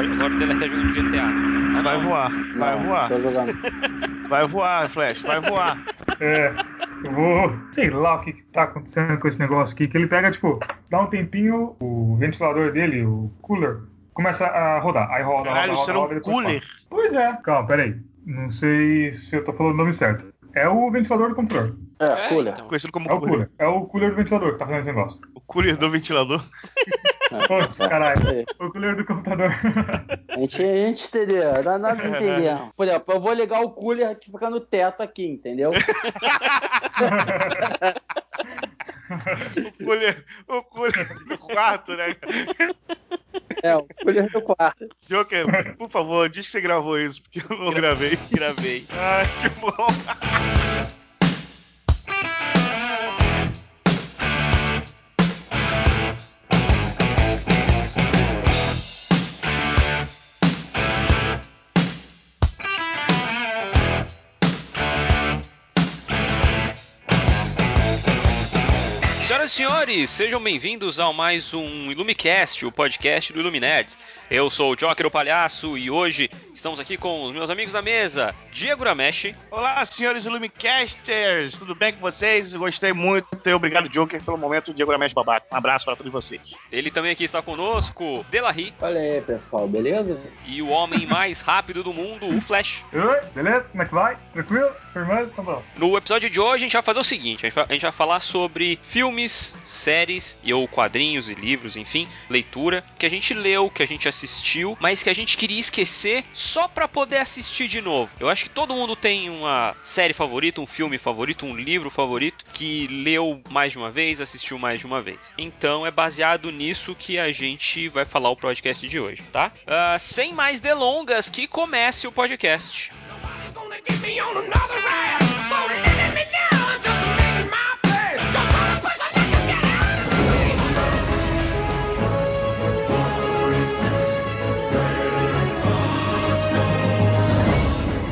agora, agora o Delay tá jogando GTA. Ah, Vai não. voar, vai Não, voar. Tô jogando. Vai voar, Flash, vai voar. É, eu vou. Sei lá o que, que tá acontecendo com esse negócio aqui. Que ele pega, tipo, dá um tempinho, o ventilador dele, o cooler, começa a rodar. Aí roda, Caralho, roda, roda, um roda, depois cooler. Pois é. Calma, peraí. Não sei se eu tô falando o nome certo. É o ventilador do computador. É, É, cooler. então. Conhecido como É o cooler. cooler. É o cooler do ventilador que tá fazendo esse negócio. O cooler do ventilador. É. Putz, caralho. É. O cooler do computador. A gente, a gente entendeu, nós, nós entendemos. Por exemplo, eu vou ligar o cooler que fica no teto aqui, entendeu? O cooler, o cooler do quarto, né? É, o cooler do quarto. Joker, por favor, diz que você gravou isso, porque eu não gravei. Gravei. Ai, que bom. Senhoras e senhores, sejam bem-vindos a mais um Ilumicast, o podcast do Iluminerds. Eu sou o Joker, o palhaço, e hoje estamos aqui com os meus amigos da mesa, Diego Ramesh, Olá, senhores Illumicasters, tudo bem com vocês? Gostei muito e obrigado, Joker, pelo momento. Diego Ramesh Babaca. Um abraço para todos vocês. ele também aqui está conosco, Delahi, Olha aí, pessoal, beleza? e o homem mais rápido do mundo, o Flash. Oi, beleza? Como é que vai? Tranquilo? Firmeza? Tá bom. No episódio de hoje a gente vai fazer o seguinte: a gente vai falar sobre filmes, séries e ou quadrinhos e livros, enfim, leitura que a gente leu, que a gente assistiu, mas que a gente queria esquecer só pra poder assistir de novo. Eu acho que todo mundo tem uma série favorita, um filme favorito, um livro favorito que leu mais de uma vez, assistiu mais de uma vez. Então é baseado nisso que a gente vai falar o podcast de hoje, tá? Ah, sem mais delongas, que comece o podcast. Nobody's gonna get me on another ride.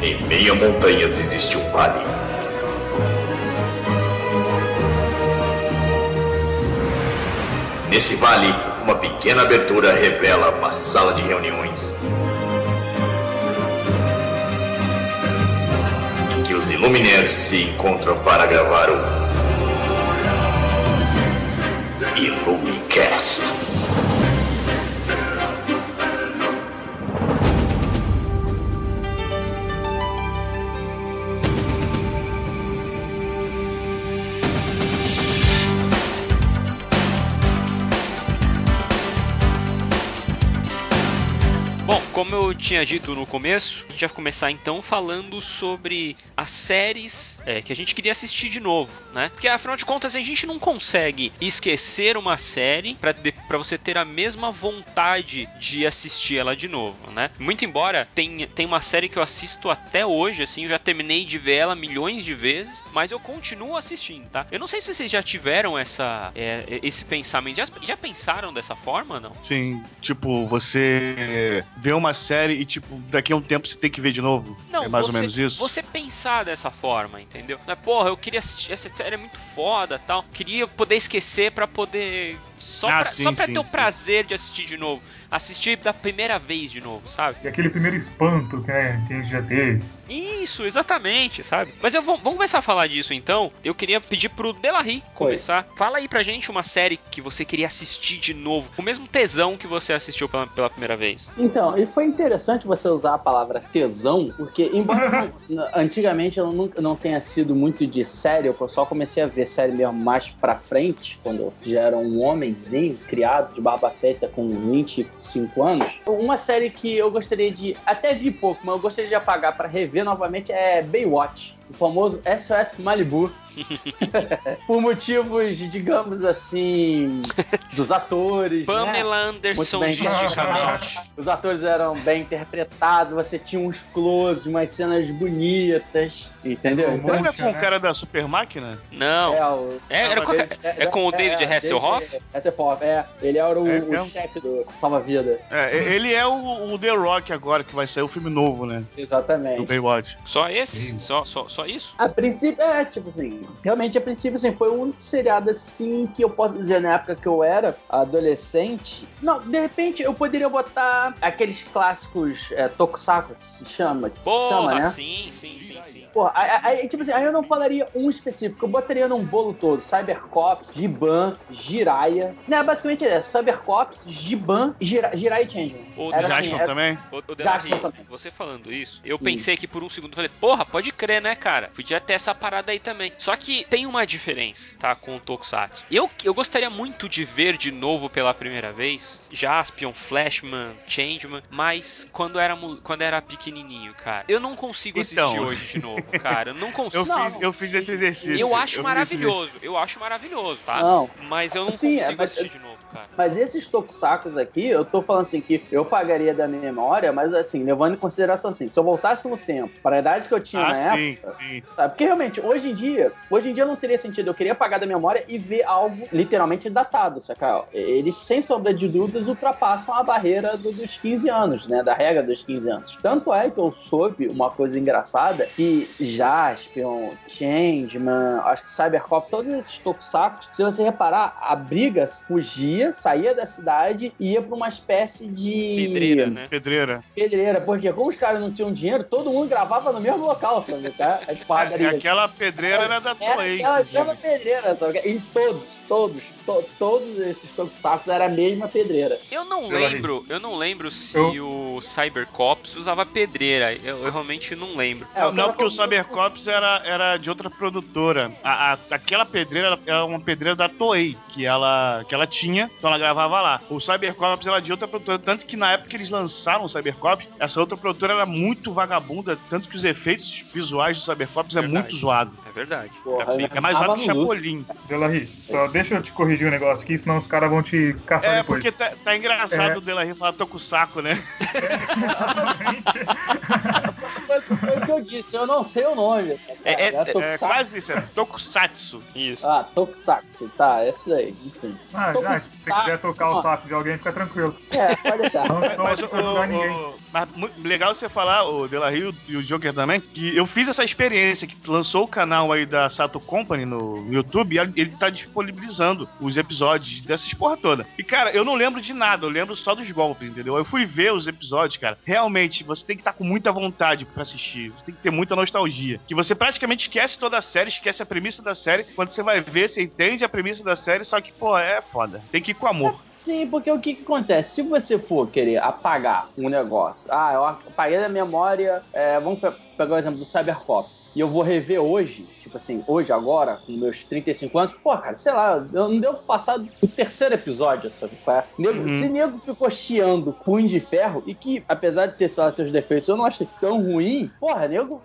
Em meio a montanhas existe um vale. Nesse vale, uma pequena abertura revela uma sala de reuniões. Em que os Illuminaires se encontram para gravar o Illumicast. Como eu tinha dito no começo, a gente vai começar então falando sobre as séries é, que a gente queria assistir de novo, né? Porque afinal de contas a gente não consegue esquecer uma série pra você ter a mesma vontade de assistir ela de novo, né? Muito embora tem, tem uma série que eu assisto até hoje, assim, eu já terminei de ver ela milhões de vezes, mas eu continuo assistindo, tá? Eu não sei se vocês já tiveram essa, é, esse pensamento, já, já pensaram dessa forma, não? Sim, tipo, você vê uma série e, tipo, daqui a um tempo você tem que ver de novo. Não, é mais você, ou menos isso? Você pensar dessa forma, entendeu? Não é, porra, eu queria assistir essa série é muito foda, tal. Queria poder esquecer pra poder só Ah, pra, sim, só pra sim, ter o sim. prazer de assistir de novo, assistir da primeira vez de novo, sabe? E aquele primeiro espanto que, né, que a gente já teve. Isso, exatamente, sabe? Mas eu vou, vamos começar a falar disso então. Eu queria pedir pro Delarry começar. Fala aí pra gente uma série que você queria assistir de novo, com o mesmo tesão que você assistiu pela, pela primeira vez. Então, e foi interessante você usar a palavra tesão, porque, embora não- antigamente eu nunca não tenha sido muito de série, eu só comecei a ver série mesmo mais pra frente, quando eu já era um homenzinho, criado de barba feita com 25 anos. Uma série que eu gostaria de. Até vi pouco, mas eu gostaria de apagar pra rever novamente é Baywatch. O famoso SOS Malibu. Por motivos, digamos assim, dos atores. né? Pamela Anderson bem. gesticamente. Os atores eram bem interpretados, você tinha uns closes, umas cenas bonitas, entendeu? Não é Poxa, com o né? cara da Super Máquina? Não. É, o- É, era com- é com o David Hasselhoff? Hasselhoff, é. Ele era o, É o chefe do Salva-Vida. É, ele é o, o The Rock agora, que vai sair o filme novo, né? Do Exatamente. Baywatch. Só esse? Sim. Só, só, só isso? A princípio, é, tipo assim, realmente a princípio, assim, foi um seriado assim que eu posso dizer na época que eu era adolescente. Não, de repente eu poderia botar aqueles clássicos é, Tokusatsu, que se chama, que se Porra, chama, né? sim, sim, sim, sim. Porra, aí, aí, tipo assim, aí eu não falaria um específico, eu botaria num bolo todo. Cybercops, Giban, Jiraiya. Né, basicamente é Cybercops, Giban, Jira, Jiraiya e Changeman. O Era Jasper assim, era- também? Ô Já Delarry, também. você falando isso, eu pensei que por um segundo, falei, porra, pode crer, né, cara? Podia ter essa parada aí também. Só que tem uma diferença, tá, com o Tokusatsu. Eu, eu gostaria muito de ver de novo pela primeira vez Jaspion, Flashman, Changeman, mas quando era, quando era pequenininho, cara. Eu não consigo assistir Então. hoje de novo, cara. Eu não Eu, consigo. Não, fiz, eu fiz esse exercício. Eu acho esse maravilhoso, eu acho maravilhoso, tá? Não. Mas eu não Sim, é, consigo mas- assistir de novo, cara. Mas esses tokusacos aqui, eu tô falando assim que eu pagaria da minha memória, mas assim, levando em consideração assim, se eu voltasse no tempo, para a idade que eu tinha Ah, na sim, época, sim. sabe? Porque realmente, hoje em dia, hoje em dia não teria sentido. Eu queria pagar da memória e ver algo literalmente datado, saca? Eles, sem sombra de dúvidas, ultrapassam a barreira do- dos 15 anos, né? Da regra dos 15 anos. Tanto é que eu soube uma coisa engraçada que Jaspion, Changeman, acho que Cybercop, todos esses tokusacos, se você reparar, a briga fugia, saía da cidade e ia pra uma espécie de Pedreira, né? Pedreira. pedreira, porque como os caras não tinham dinheiro, todo mundo gravava no mesmo local, sabe? Tá? As É, porradarias. aquela pedreira era da Toei. aquela inclusive. mesma pedreira, sabe? Em todos, todos, to- todos esses tokusacos era a mesma pedreira. Eu não lembro, eu não lembro se Eu- o Cybercops usava pedreira. Eu, eu realmente não lembro. É, Não, porque o Cybercops- Cybercops era, era de outra produtora. A, a- aquela pedreira era uma pedreira da Toei, que ela, que ela tinha, então ela gravava lá. O Cybercops era de outra produtora, tanto que na época que eles lançaram o Cybercops, essa outra produtora era muito vagabunda, tanto que os efeitos visuais do Cybercops é muito zoado. É verdade. Porra, bem- É mais zoado que. Chapolin. Delarry, só deixa eu te corrigir um negócio aqui, senão os caras vão te caçar É, depois. porque tá, tá engraçado É. o Delahy falar tô com o saco, né? Foi, foi o que eu disse, eu não sei o nome. Sabe? É- é- É tokusatsu. quase isso, é Tokusatsu. Isso. Ah, Tokusatsu, tá, esse daí, enfim. Ah, já, se você quiser tocar o saco de alguém, fica tranquilo. É, pode deixar. Não Mas, o, o- mas legal você falar, o Delahy o- e o Joker também, que eu fiz essa experiência, que lançou o canal aí da Sato Company no YouTube, ele tá disponibilizando os episódios dessas porra toda. E, cara, eu não lembro de nada, eu lembro só dos golpes, entendeu? Eu fui ver os episódios, cara. Realmente, você tem que estar com muita vontade pra assistir. Você tem que ter muita nostalgia. Que você praticamente esquece toda a série, esquece a premissa da série. Quando você vai ver, você entende a premissa da série, só que, pô, é foda. Tem que ir com amor. Sim, porque o que, que acontece? Se você for querer apagar um negócio, ah, eu apaguei da memória, é, vamos pe- pegar o exemplo do Cybercops, e eu vou rever hoje, tipo assim, hoje, agora, com meus 35 anos, pô, cara, sei lá, eu não devo passar do terceiro episódio, sabe? é? Nego, Uhum. Se nego ficou chiando Punho de Ferro, e que, apesar de ter lá, seus defeitos, eu não achei tão ruim, porra, nego,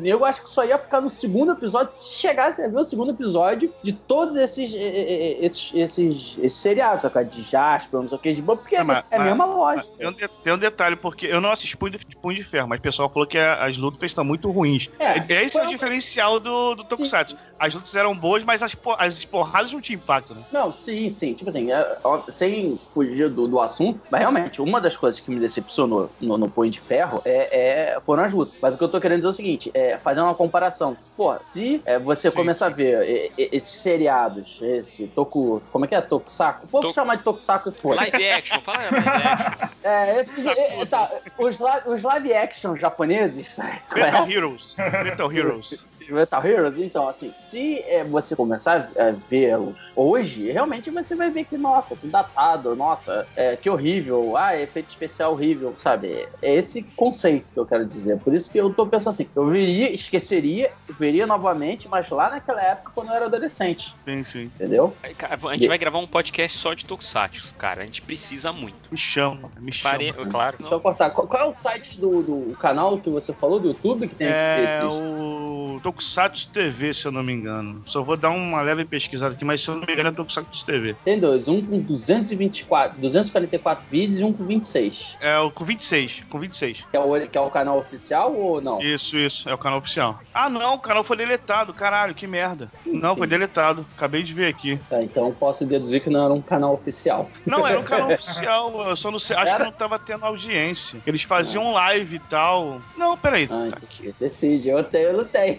nego acho que só ia ficar no segundo episódio se chegasse a ver o segundo episódio de todos esses, esses, esses, esses seriados, sabe? de Jasper, não sei o que, de boa, porque é, É, mas- é a mas- mesma lógica. Tem um, de- tem um detalhe, porque eu não assisti Punho de, Punho de Ferro, mas o pessoal falou que a- as lutas estão muito ruins. É, É, esse é o diferencial do, do Tokusatsu. As lutas eram boas, mas as, por- as porradas não tinham impacto, né? Não, sim, sim. Tipo assim, é, ó, sem fugir do, do assunto, mas realmente, uma das coisas que me decepcionou no, no Punho de Ferro é, é- foram as lutas. Mas o que eu tô querendo dizer é o seguinte: é fazer uma comparação. Porra, se é, você Sim, começar sim. a ver é, é, esses seriados, esse Toku. Como é que é? Tokusako? Vou To- chamar de Tokusako que for. Live action, fala live action. É, esses, é, é, tá, os, os live action japoneses, é? Metal Heroes. Metal Heroes. Metal Heroes, então, assim, se é, você começar a vê-los hoje, realmente você vai ver que, nossa, que datado, nossa, é, que horrível, ah, efeito especial horrível, sabe? É esse conceito que eu quero dizer. Por isso que eu tô pensando assim, eu veria, esqueceria, veria novamente, mas lá naquela época, quando eu era adolescente, Sim, sim. entendeu? A gente vai gravar um podcast só de Tokusatsu, cara. A gente precisa muito. Me chama, me chama. Pare... Claro. Deixa eu cortar. Qual, é o site do, do canal que você falou, do YouTube, que tem É esses... o Tokusatsu TV, se eu não me engano. Só vou dar uma leve pesquisada aqui, mas se eu não me engano é Tokusatsu TV. Tem dois, um com 224, 244 vídeos e um com 26. É o com 26, com 26. Que é, o, que é o canal oficial ou não? Isso, isso, é o canal oficial. Ah, não, o canal foi deletado, caralho, que merda. Não, foi deletado, acabei de ver aqui. Tá, então posso deduzir que não era um canal oficial. Não, era um canal oficial, eu só não sei, acho Era? que não tava tendo audiência. Eles faziam live e tal. Não, peraí. Ah, tá então, decide, eu tenho, eu não tenho.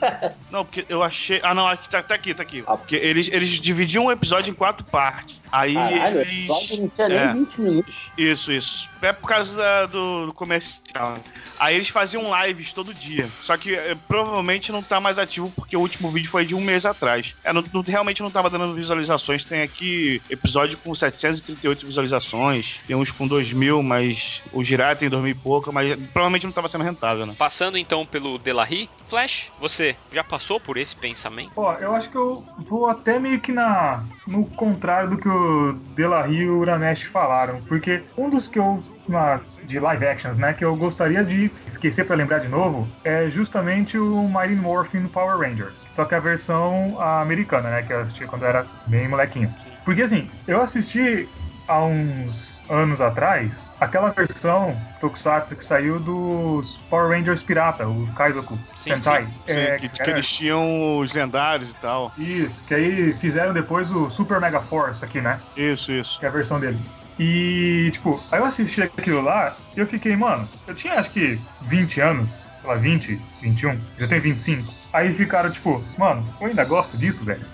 Não, porque eu achei. Ah, não, aqui, tá, tá aqui, tá aqui. Ah. Porque eles, eles dividiam o episódio em quatro partes. Aí Caralho, o eles. episódio não tinha nem é. 20 minutos. Isso, isso. É por causa da- do, do comercial. né? Aí eles faziam lives todo dia. Só que eh, provavelmente não tá mais ativo porque o último vídeo foi de um mês atrás. É, não- não- realmente não tava dando visualizações. Tem aqui episódio com 738 visualizações. Tem uns com 2 mil, mas o Jiraiya tem 2 mil e pouco. Mas provavelmente não tava sendo rentável, né? Passando então pelo Delahi, Flash, você já passou por esse pensamento? Ó, eu acho que eu vou até meio que na no contrário do que o Delahi e o Uramesh falaram, porque um dos que eu na, de live actions, né, que eu gostaria de esquecer pra lembrar de novo, é justamente o Mighty Morphin Power Rangers. Só que a versão americana, né, que eu assisti quando eu era bem molequinho. Porque assim, eu assisti há uns anos atrás aquela versão Tokusatsu que saiu dos Power Rangers Pirata, o Kaizoku Sim, Sentai. sim. Sim, É, que, que era- eles tinham os lendários e tal. isso, que aí fizeram depois o Super Mega Force aqui, né? Isso, isso. Que é a versão dele. E, tipo, aí eu assisti aquilo lá e eu fiquei, mano, eu tinha acho que 20 anos, lá, 20, 21, já tenho 25. Aí ficaram, tipo, mano, eu ainda gosto disso, velho.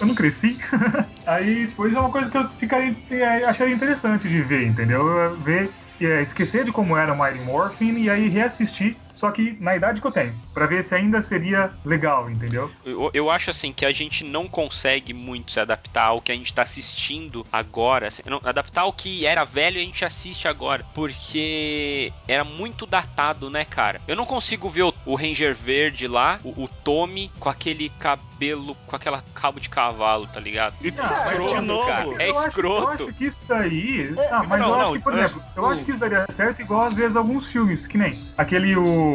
Eu não cresci. aí, tipo, isso é uma coisa que eu ficaria, é, acharia interessante de ver, entendeu? Eu Ver, é, esquecer de como era o Mighty Morphin e aí reassistir, só que na idade que eu tenho, pra ver se ainda seria legal, entendeu? Eu, eu acho assim que a gente não consegue muito se adaptar ao que a gente tá assistindo agora. assim, não, adaptar ao que era velho e a gente assiste agora. Porque era muito datado, né, cara? Eu não consigo ver o, o Ranger Verde lá, o, o Tommy, com aquele cabelo, com aquela cabo de cavalo, tá ligado? E Ah, mas escroto, de novo. cara. É eu acho- escroto. eu acho que isso daí. Ah, mas não, eu não, acho que, por exemplo, eu acho que isso daria certo igual às vezes alguns filmes, que nem aquele o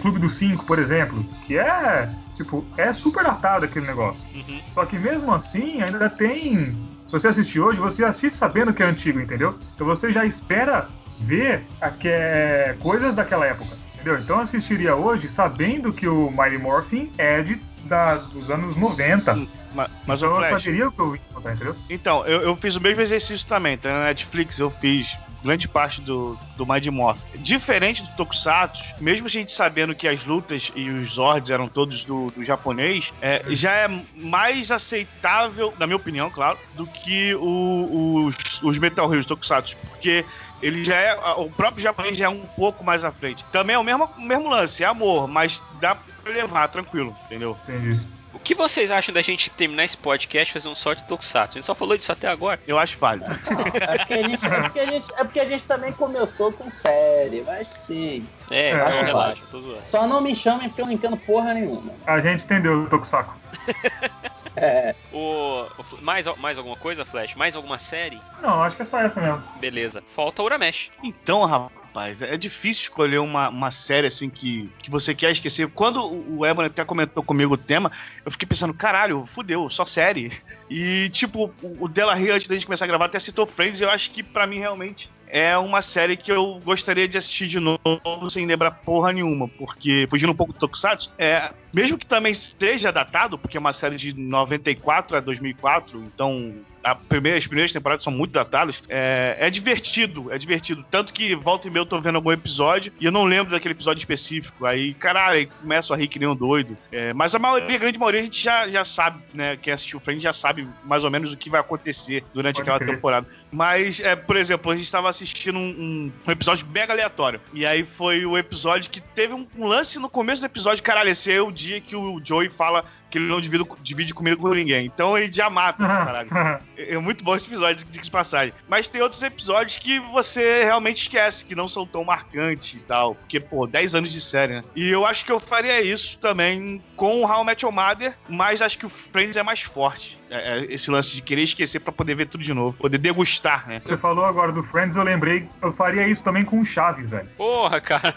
Clube dos Cinco, por exemplo, que é. Tipo, é super datado aquele negócio. Uhum. Só que mesmo assim, ainda tem. Se você assistir hoje, você assiste sabendo que é antigo, entendeu? Então você já espera ver aque- é, coisas daquela época, entendeu? Então eu assistiria hoje sabendo que o Mighty Morphin é de, da- dos anos 90. Ma- Mas, então o eu Flash, saberia o que eu encontrar, entendeu? Então, eu, eu fiz o mesmo exercício também, tá? Na Netflix eu fiz grande parte do, do Mind Morph. Diferente do Tokusatsu, mesmo a gente sabendo que as lutas e os Zords eram todos do, do japonês, é, já é mais aceitável, na minha opinião, claro, do que o- os, os Metal Heroes Tokusatsu, porque ele já é. O próprio japonês já é um pouco mais à frente. Também é o mesmo, o mesmo lance, é amor, mas dá pra levar tranquilo, entendeu? Entendi. O que vocês acham da gente terminar esse podcast e fazer um sorte Tokusatsu? A gente só falou disso até agora. Eu acho válido. É porque, a gente, é, porque a gente, é porque a gente também começou com série, mas sim. É, É, não, acho relaxa, tô zoando. Só não me chamem porque eu não entendo porra nenhuma. A gente entendeu o Tokusatsu. É, O, o mais, mais alguma coisa, Flash? Mais alguma série? Não, acho que é só essa mesmo. Beleza. Falta o Uramesh. Então, rapaz, é difícil escolher uma, uma série assim que, que você quer esquecer. Quando o Ebony até comentou comigo o tema, eu fiquei pensando, caralho, fudeu, só série. E, tipo, o Della Rio, antes da gente começar a gravar, até citou Friends, e eu acho que pra mim realmente é uma série que eu gostaria de assistir de novo sem lembrar porra nenhuma, porque, fugindo um pouco do Tokusatsu, é, mesmo que também seja datado, porque é uma série de 94 a 2004, então a primeira- as primeiras temporadas são muito datadas, é, é divertido, é divertido. Tanto que volta e meia eu tô vendo algum episódio e eu não lembro daquele episódio específico. Aí, caralho, aí começo a rir que nem um doido. É, mas a maioria, a grande maioria, a gente já, já sabe, né? Quem assistiu o Friends já sabe mais ou menos o que vai acontecer durante Pode aquela crer. temporada. Mas, é, por exemplo, a gente tava assistindo um, um- um episódio mega aleatório. E aí foi o episódio que teve um, um lance no começo do episódio. Caralho, esse é o dia que o Joey fala que ele não divide, divide comida com ninguém. Então ele já mata esse caralho. É muito bom esse episódio, de passagem. Mas tem outros episódios que você realmente esquece, que não são tão marcantes e tal. Porque, pô, 10 anos de série, né? E eu acho que eu faria isso também com o How I Met Your Mother, mas acho que o Friends é mais forte. É, é esse lance de querer esquecer pra poder ver tudo de novo. Poder degustar, né? Você falou agora do Friends, eu lembrei, eu faria isso também com o Chaves, velho. Porra, cara.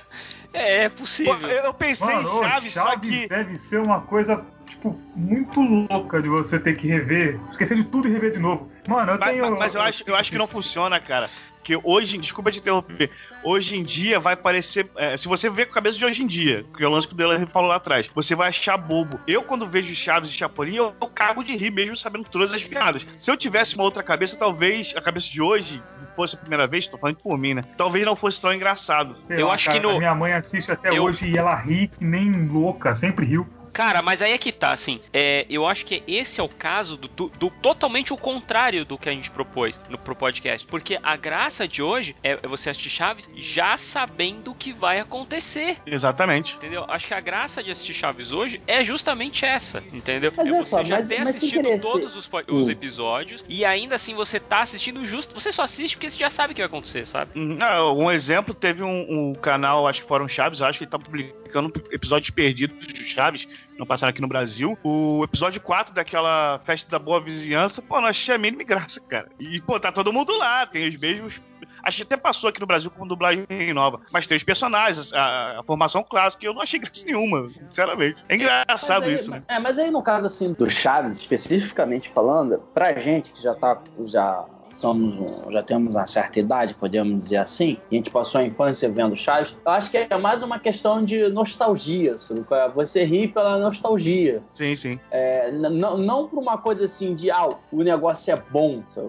é, é Pô, possível. eu pensei Mano, em ô, Chaves, só que. deve ser uma coisa, tipo, muito louca de você ter que rever, esquecer de tudo e rever de novo. Mano, eu Mas, tenho... mas eu, acho, eu acho que não funciona, cara. Porque hoje, desculpa te interromper, hoje em dia vai parecer. é, se você ver com a cabeça de hoje em dia, que é o lance que o Dela falou lá atrás, você vai achar bobo. Eu, quando vejo Chaves e Chapolin, eu, eu cago de rir mesmo sabendo todas as piadas. Se eu tivesse uma outra cabeça, talvez a cabeça de hoje fosse a primeira vez, tô falando por mim, né? Talvez não fosse tão engraçado. Sei Eu lá, acho cara, que no- Minha mãe assiste até Eu- hoje e ela ri que nem louca, sempre riu. Cara, mas aí é que tá, assim. É, eu acho que esse é o caso do, do- do totalmente o contrário do que a gente propôs no pro podcast. Porque a graça de hoje é você assistir Chaves já sabendo o que vai acontecer. Exatamente. Entendeu? Acho que a graça de assistir Chaves hoje é justamente essa, entendeu? Mas é você só, já mas- ter mas assistido todos os, os Hum. episódios e ainda assim você tá assistindo justo. Você só assiste porque você já sabe o que vai acontecer, sabe? Uhum. Ah, um exemplo, teve um, um canal, acho que Fórum Chaves, acho que ele tá publicando episódios perdidos de Chaves, não passaram aqui no Brasil. O episódio 4 daquela festa da boa vizinhança, pô, não achei a mínima graça, cara. E, pô, tá todo mundo lá, tem os mesmos. Acho que até passou aqui no Brasil com dublagem nova. Mas tem os personagens, a, a formação clássica, e eu não achei graça nenhuma, sinceramente. É engraçado aí- isso, né? É, mas aí no caso assim do Chaves, especificamente falando, pra gente que já tá já somos um- já temos uma certa idade, podemos dizer assim, e a gente passou a infância vendo Chaves, eu acho que é mais uma questão de nostalgia, sabe? qual é? Você ri pela nostalgia. Sim, sim. É, não, não por uma coisa assim de, ah, o negócio é bom, sabe?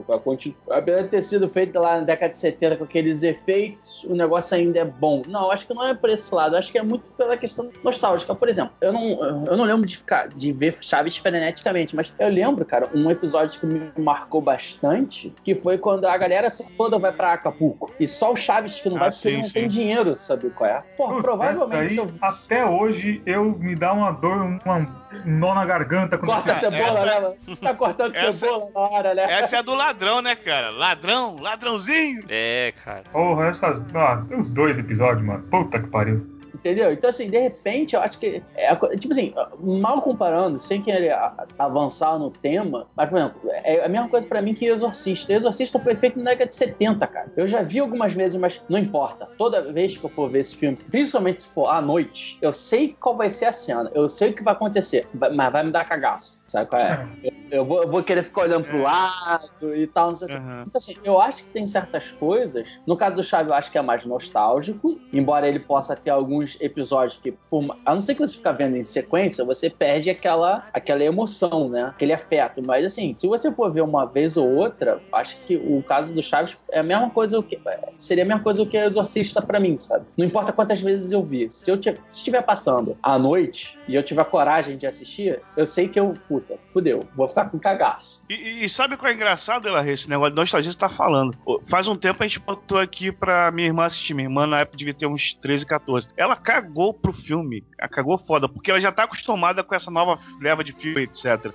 Apesar de ter sido feito lá na década de 70 com aqueles efeitos, o negócio ainda é bom. Não, acho que não é por esse lado, acho que é muito pela questão nostálgica. Por exemplo, eu não, eu não lembro de ficar de ver Chaves freneticamente, mas eu lembro, cara, um episódio que me marcou bastante, que foi quando a galera toda vai pra Acapulco. E só o Chaves que não Ah, vai porque sim, não sim. tem dinheiro, sabe qual é? Pô, provavelmente essa eu aí, até hoje eu me dá uma dor, uma nó na garganta quando Corta a Essa- cebola, né? mano? Tá cortando essa- cebola na hora, né? Essa é a do ladrão, né, cara? Ladrão, ladrãozinho. É, cara. Porra, essas. Ah, os dois episódios, mano. Puta que pariu. Entendeu? Então, assim, de repente, eu acho que. É, tipo assim, mal comparando, sem querer avançar no tema, mas, por exemplo, é a mesma coisa pra mim que Exorcista. Exorcista foi feito na década de 70, cara. Eu já vi algumas vezes, mas não importa. Toda vez que eu for ver esse filme, principalmente se for à noite, eu sei qual vai ser a cena, eu sei o que vai acontecer, mas vai me dar cagaço. Sabe qual é? Eu, eu vou, eu vou querer ficar olhando pro É. lado e tal, não sei o que. Aham. Então, assim, eu acho que tem certas coisas. No caso do Chaves, eu acho que é mais nostálgico, embora ele possa ter alguns episódios que, por, a não ser que você ficar vendo em sequência, você perde aquela, aquela emoção, né? Aquele afeto. Mas, assim, se você for ver uma vez ou outra, acho que o caso do Chaves é a mesma coisa, o que, seria a mesma coisa o que é Exorcista pra mim, sabe? Não importa quantas vezes eu vi. Se eu estiver passando à noite e eu tiver coragem de assistir, eu sei que eu, puta, fudeu, vou ficar com cagaço. E, e- e sabe qual é engraçado, Ela esse negócio de nostalgia que tá falando? Faz um tempo a gente botou aqui pra minha irmã assistir. Minha irmã na época devia ter uns 13, 14. Ela cagou pro filme. Cagou foda, porque ela já tá acostumada com essa nova leva de filme, etc.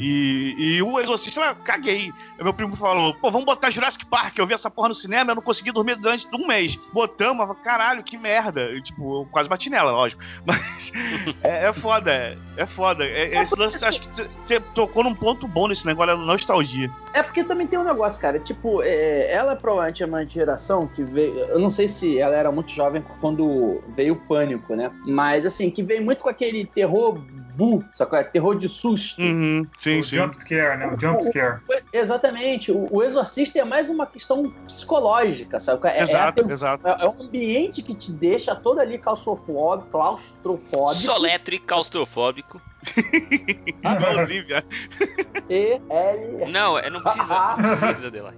E, e o Exorcista, ela caguei. Aí Meu primo falou: pô, vamos botar Jurassic Park. Eu vi essa porra no cinema, eu não consegui dormir durante um mês. Botamos, eu caralho, que merda. E, tipo, eu quase bati nela, lógico. Mas é, é foda, é, é foda. É- esse lance, acho que você tocou num ponto bom nesse negócio da nostalgia. É porque também tem um negócio, cara. Tipo, é, ela provavelmente é uma geração que veio. Eu não sei se ela era muito jovem quando veio o pânico, né? Mas assim, que veio muito com aquele terror bu, que é terror de susto. Uhum, sim, o sim. jump scare, né? O jump scare. Exatamente. O, o exorcista é mais uma questão psicológica, sabe? É, é, a Exato, tensão- exato. é- é um ambiente que te deixa todo ali claustrofóbico, claustrofóbico Soletre claustrofóbico. Igualzinho, viado. e L Não, é, não precisa. Não precisa dela.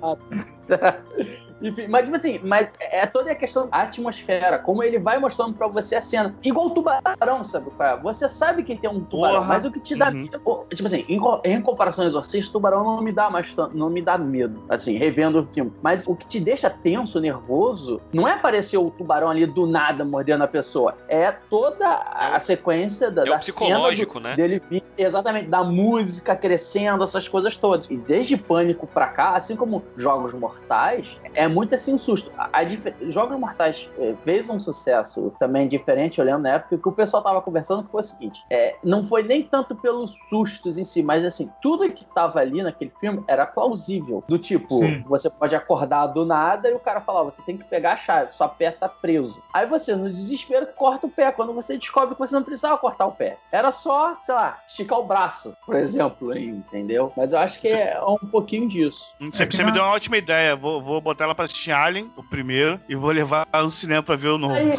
Enfim, mas tipo assim, mas é toda a questão da atmosfera, como ele vai mostrando pra você a cena. Igual o tubarão, sabe? é? Você sabe que tem um tubarão, Porra. mas o que te dá Uhum. medo. Tipo assim, em, em comparação ao Exorcista, o tubarão não me dá mais não me dá medo, assim, revendo o filme. Mas o que te deixa tenso, nervoso, não é aparecer o tubarão ali do nada mordendo a pessoa. É toda a sequência da, É o da psicológico, cena do- né? dele vir, exatamente, da música crescendo, essas coisas todas. E desde Pânico pra cá, assim como Jogos Mortais, é muito assim um susto. A, a dife- Jogos Mortais eh, fez um sucesso também diferente, lembro na época que o pessoal tava conversando que foi o seguinte: é, não foi nem tanto pelos sustos em si, mas assim, tudo que tava ali naquele filme era plausível. Do tipo, Sim. você pode acordar do nada e o cara fala, ó, você tem que pegar a chave, sua pé tá preso. Aí você, no desespero, corta o pé, quando você descobre que você não precisava cortar o pé. Era só, sei lá, esticar o braço, por exemplo, aí, entendeu? Mas eu acho que é um pouquinho disso. Você, É você na- me deu uma ótima ideia. Vou, vou botar ela pra pra assistir Alien, o primeiro, e vou levar no cinema pra ver o novo. Aí,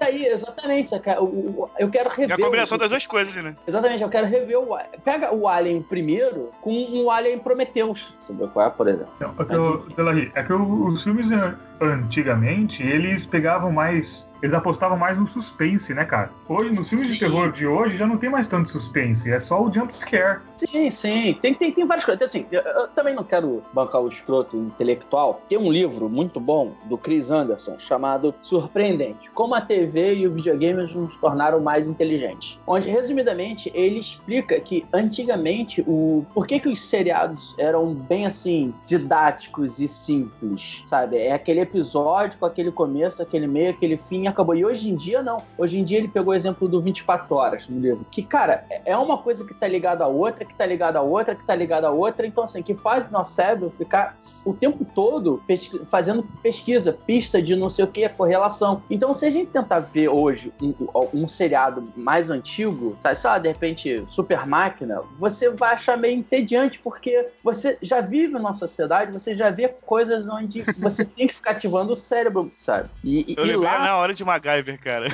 aí, exatamente, eu quero É rever. a combinação o- das duas coisas, né? Exatamente, eu quero rever o. Pega o Alien primeiro com o Alien Prometheus. Sabe qual é, por exemplo? Não, é que, Mas, eu, é que o- os filmes eh, antigamente, eles pegavam mais. Eles apostavam mais no suspense, né, cara? Hoje, nos filmes de Sim. terror de hoje, já não tem mais tanto suspense, é só o jump scare. Sim, sim. Tem, tem, tem várias coisas. Assim, eu, eu também não quero bancar o escroto intelectual. Tem um livro muito bom do Chris Anderson chamado Surpreendente: Como a TV e o videogame nos tornaram mais inteligentes. Onde, resumidamente, ele explica que antigamente o por que, que os seriados eram bem assim didáticos e simples, sabe? É aquele episódio com aquele começo, aquele meio, aquele fim acabou. E hoje em dia não. Hoje em dia ele pegou o exemplo do 24 horas no livro. Que, cara, é uma coisa que tá ligada a outra, que tá ligada a outra, que tá ligada a outra. Então, assim, que faz o nosso cérebro ficar o tempo todo pesqui- fazendo pesquisa, pista de não sei o que, correlação. Então, se a gente tentar ver hoje um, um seriado mais antigo, sabe, sei lá, de repente, Super Máquina, você vai achar meio entediante, porque você já vive numa sociedade, você já vê coisas onde você tem que ficar ativando o cérebro, sabe? E, Eu e lembrei lá... na hora de MacGyver, cara.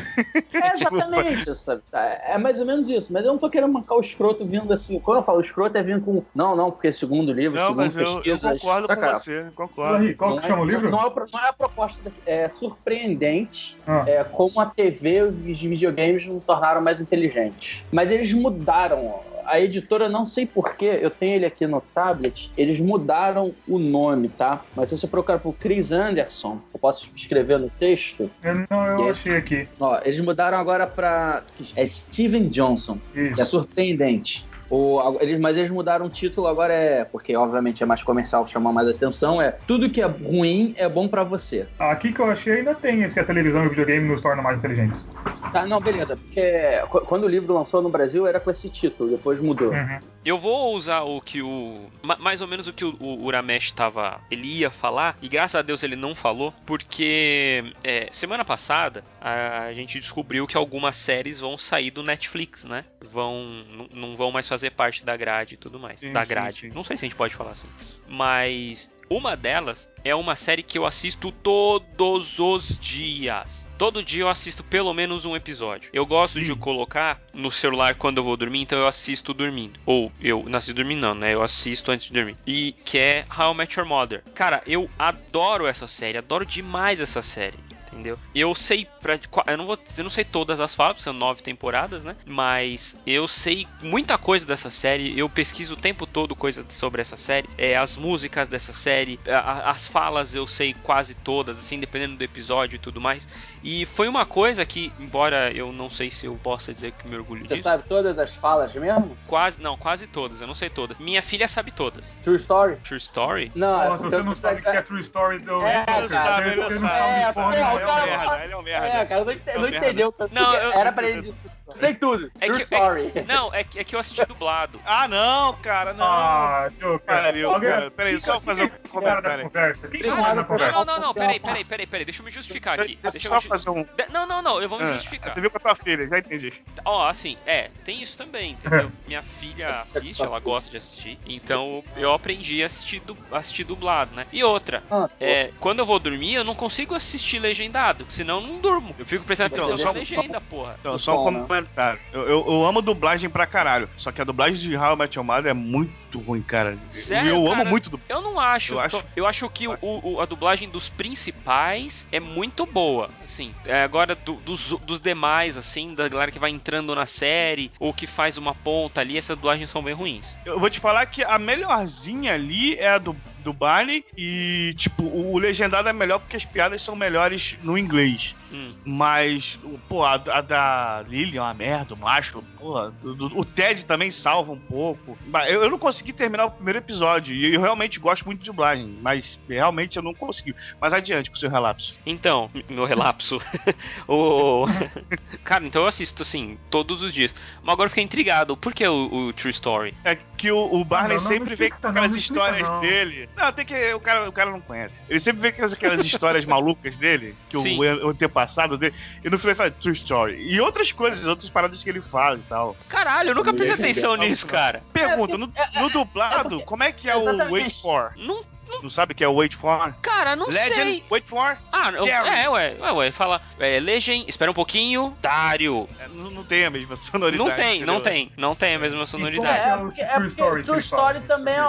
É exatamente, sabe? É mais ou menos isso. Mas eu não tô querendo mancar o escroto vindo assim. Quando eu falo escroto, é vindo com. Não, não, porque segundo livro, Não, segundo mas eu, eu concordo com saca? você, concordo. Delahi, qual Não que é- chama o livro? Não, é, não é a proposta, da- é surpreendente Ah. é, como a TV e os videogames nos tornaram mais inteligentes. Mas eles mudaram. A editora, não sei porquê, eu tenho ele aqui no tablet, eles mudaram o nome, tá? Mas se você procurar por Chris Anderson, eu posso escrever no texto, Eu, não, eu aí? achei aqui. ó, eles mudaram agora pra. É Steven Johnson. Isso. É surpreendente. O, eles, mas eles mudaram o título agora é. Porque, obviamente, é mais comercial, chama mais atenção. É tudo que é ruim é bom pra você. Aqui que eu achei ainda tem esse a televisão e o videogame nos torna mais inteligentes. Tá, não, beleza. Porque qu- quando o livro lançou no Brasil era com esse título, depois mudou. Uhum. Eu vou usar o que o. ma- Mais ou menos o que o, o Uramesh tava. Ele ia falar, e graças a Deus ele não falou, porque é, semana passada a, a gente descobriu que algumas séries vão sair do Netflix, né? Vão. Não vão mais fazer parte da grade e tudo mais. Sim, da sim, grade. sim. Não sei se a gente pode falar assim. Mas uma delas é uma série que eu assisto todos os dias. Todo dia eu assisto pelo menos um episódio. Eu gosto de colocar no celular quando eu vou dormir, então eu assisto dormindo. Ou eu assisto dormindo, não, né? Eu assisto antes de dormir. E que é How I Met Your Mother. Cara, eu adoro essa série, adoro demais essa série. Entendeu? Eu sei pra, eu não vou, eu não sei todas as falas, porque são nove temporadas, né? Mas eu sei muita coisa dessa série. Eu pesquiso o tempo todo coisas sobre essa série. É, as músicas dessa série, a- as falas eu sei quase todas, assim, dependendo do episódio e tudo mais. E foi uma coisa que, embora eu não sei se eu possa dizer que me orgulho Você disso, sabe todas as falas mesmo? quase, não, quase todas. Eu não sei todas. Minha filha sabe todas. True Story? True Story? Não, é Nossa, você não sabe o que é True Story do. É, Ele não cara, sabe, ele você sabe. sabe É, porra é um merda, ele é um merda. É, cara, não, É um entendeu tanto Não, eu- era pra ele disso. Sei tudo. É True que- é- Story. Não, é que, é que eu assisti dublado. Ah, não, cara, não. Ah. Pariu, Alguém- cara. Peraí, só fazer um é comentário, é Não, não, Não, peraí, peraí, peraí, peraí, deixa eu me justificar aqui. Deixa eu só fazer um. Não, não, não, eu vou me Ah, justificar. Você viu com a tua filha, já entendi. Ó, assim, é, tem isso também, entendeu? Minha filha assiste, ela gosta de assistir. Então eu aprendi a assistir, du assistir dublado, né? E outra, Ah, é, quando eu vou dormir, eu não consigo assistir legendado, senão eu não durmo. Eu fico prestando Então, atenção na só- legenda, porra. Então, só um Bom, comentário. Eu, eu, eu amo dublagem pra caralho. Só que a dublagem de How I Met Your Mother é muito ruim, cara. Sério, eu cara? amo muito dublagem. Eu não acho. Eu acho- tô- eu acho que o, o- a dublagem dos principais é muito boa. Assim, É, agora do- dos, dos demais, assim, da galera que vai entrando na série ou que faz uma ponta ali, essas dublagens são bem ruins. Eu vou te falar que a melhorzinha ali é a do, do Barney e, tipo, o, legendado é melhor porque as piadas são melhores no inglês. Hum. Mas, pô, a, a da Lily é uma merda, o macho, pô. O, do- o Ted também salva um pouco. Eu, eu não consegui terminar o primeiro episódio e eu realmente gosto muito de dublagem, mas realmente eu não consegui. Mas adiante com o seu relapso. Então, meu relapso. o... Cara, então eu assisto assim, todos os dias. Mas agora eu fiquei intrigado. Por que o, o True Story? É que o, o Barney Não, não, sempre vê explica, com não, aquelas histórias não. dele. Não, tem que. O cara, o cara não conhece. Ele sempre vê aquelas, aquelas histórias malucas dele, que Sim. o, o antepassado dele, e no final ele fala True Story. E outras coisas, outras paradas que ele faz e tal. Caralho, eu nunca prestei Esse atenção é- nisso, cara. Pergunta, É, no, é, no dublado, porque- como é que é o Exatamente. Wait For? Não Não sabe o que é Wait For? Cara, não Legend, sei. Wait For? Ah, não, Gary. é, ué, ué, ué, fala. É, Legend, espera um pouquinho. Dario. É, não, não tem a mesma sonoridade. Não tem, não tem. Não tem a mesma como sonoridade. é? É, o porque, True é porque True fala, Story né? também é, é,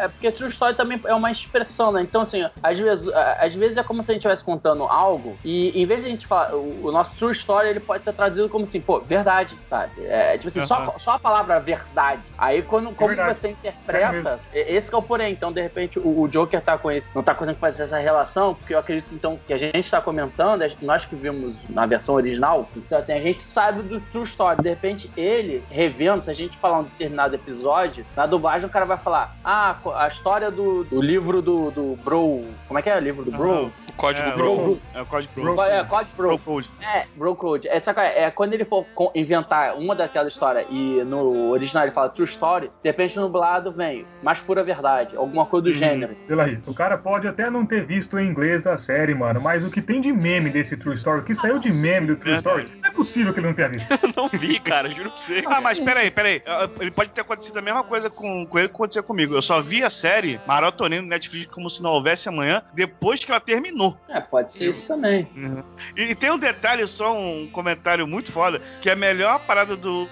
é- é porque True Story também é uma expressão, né? Então, assim, às vezes, é, às vezes é como se a gente estivesse contando algo e em vez de a gente falar, o, o nosso True Story ele pode ser traduzido como assim, pô, verdade, sabe? É tipo assim, só, Aham. só a palavra verdade. Aí quando como verdade. você É interpreta, esse que é o porém. Então, de repente, o, o Joker tá com esse, não tá conseguindo fazer essa relação, porque eu acredito, então, que a gente tá comentando, é nós que vimos na versão original, então, assim, a gente sabe do True Story. De repente, ele, revendo, se a gente falar um determinado episódio, na dublagem o cara vai falar, ah, a história do, do livro do, do Bro, como é que é o livro do Bro? Aham. O código É, Bro. Bro. É o código Bro. Bro. É, Code Bro. Bro Code. É, Bro Code. Essa é, é quando ele for inventar uma daquela história e no original ele fala True Story, de repente no dublado vem mais pura verdade, alguma coisa do Uhum. gênero. Delahi, o cara pode até não ter visto em inglês a série, mano, mas o que tem de meme desse True Story, o que saiu de meme do True Verdade. Story, é possível que ele não tenha visto. não vi, cara, juro pra você. Ah, mas peraí, peraí. Ah, Ele pode ter acontecido a mesma coisa com, com ele que aconteceu comigo. Eu só vi a série maratonei no Netflix como se não houvesse amanhã, depois que ela terminou. É, pode ser isso também. Uhum. E, e tem um detalhe, só um comentário muito foda, que é a melhor parada do.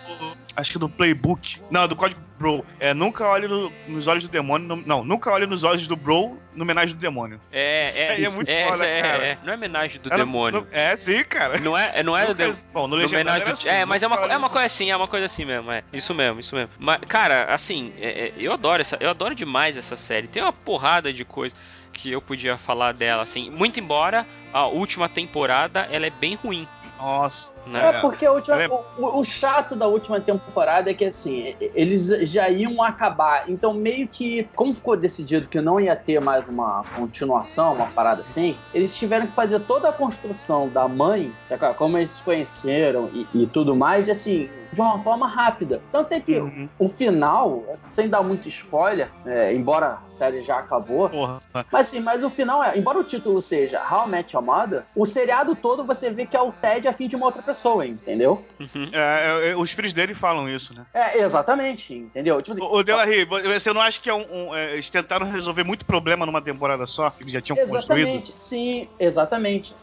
Acho que do playbook. Não, do código Bro. É nunca olhe no- nos olhos do demônio. no- não, nunca olhe nos olhos do Bro no homenagem do demônio. É, Isso é. aí é muito é, foda, é, cara. é. Não é homenagem do Era- demônio. não- é, sim, cara. Não é, não é do. Bom, no No legendário do- assim, É, mas é uma, é uma coisa assim, é uma coisa assim mesmo, é. Isso mesmo, isso mesmo. Mas, cara, assim, é- é, eu adoro essa. Eu adoro demais essa série. Tem uma porrada de coisa que eu podia falar dela, assim. Muito embora a última temporada ela é bem ruim. Nossa. Né? É, porque última- É. o, o- chato da última temporada é que assim, e- eles já iam acabar. Então, meio que, como ficou decidido que não ia ter mais uma continuação, uma parada assim, eles tiveram que fazer toda a construção da mãe, saca? como eles se conheceram e, e tudo mais, assim, de uma forma rápida. Tanto é que Uhum. o final, sem dar muito spoiler, é, embora a série já acabou, Porra. mas assim, mas o final é, embora o título seja How I Met Your Mother, o seriado todo você vê que é o Ted a fim de uma outra pessoa, entendeu? Uhum. É, é, é, os filhos dele falam isso, né? É, exatamente, entendeu? Tipo assim, ô Delarry, você não acha que é um, um- é, eles tentaram resolver muito problema numa temporada só? Que eles já tinham construído? exatamente, sim, exatamente.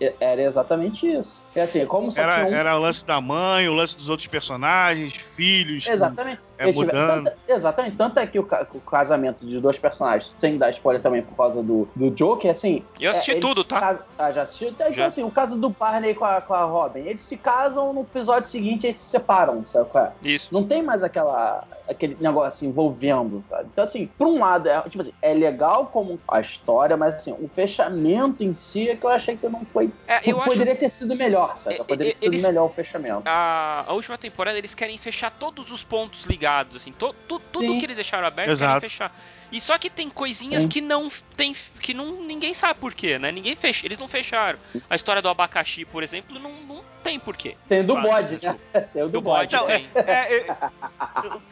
É? Era exatamente isso. É assim, como só Era, um... era o lance da mãe, o lance dos outros personagens, filhos. Exatamente. É mudando. tanto- exatamente. Tanto é que o, o casamento de dois personagens, sem dar spoiler também por causa do, do Joker, assim. Eu assisti é, tudo, tá? ca- Ah, já assistiu? Então, Já. assim, o caso do Barney com a, com a Robin. Eles se casam no episódio seguinte eles se separam, sabe é? Isso. Não tem mais aquela, aquele negócio envolvendo, sabe? Então, assim, por um lado, é, tipo assim, é legal como a história, mas assim, o fechamento em si é que eu achei que não foi. É, eu acho poderia ter sido melhor, sabe? É, Poderia ter sido eles- melhor o fechamento. a, a última temporada eles querem fechar todos os pontos ligados, assim, to, tu- tudo Sim. que eles deixaram aberto Exato. querem fechar. E só que tem coisinhas Sim. que não tem que não ninguém sabe por quê, né? Ninguém fecha, eles não fecharam. A história do abacaxi, por exemplo, não, não tem porquê. Tem o do Claro, bode, né? Tem o do, Do bode. tem. É, é,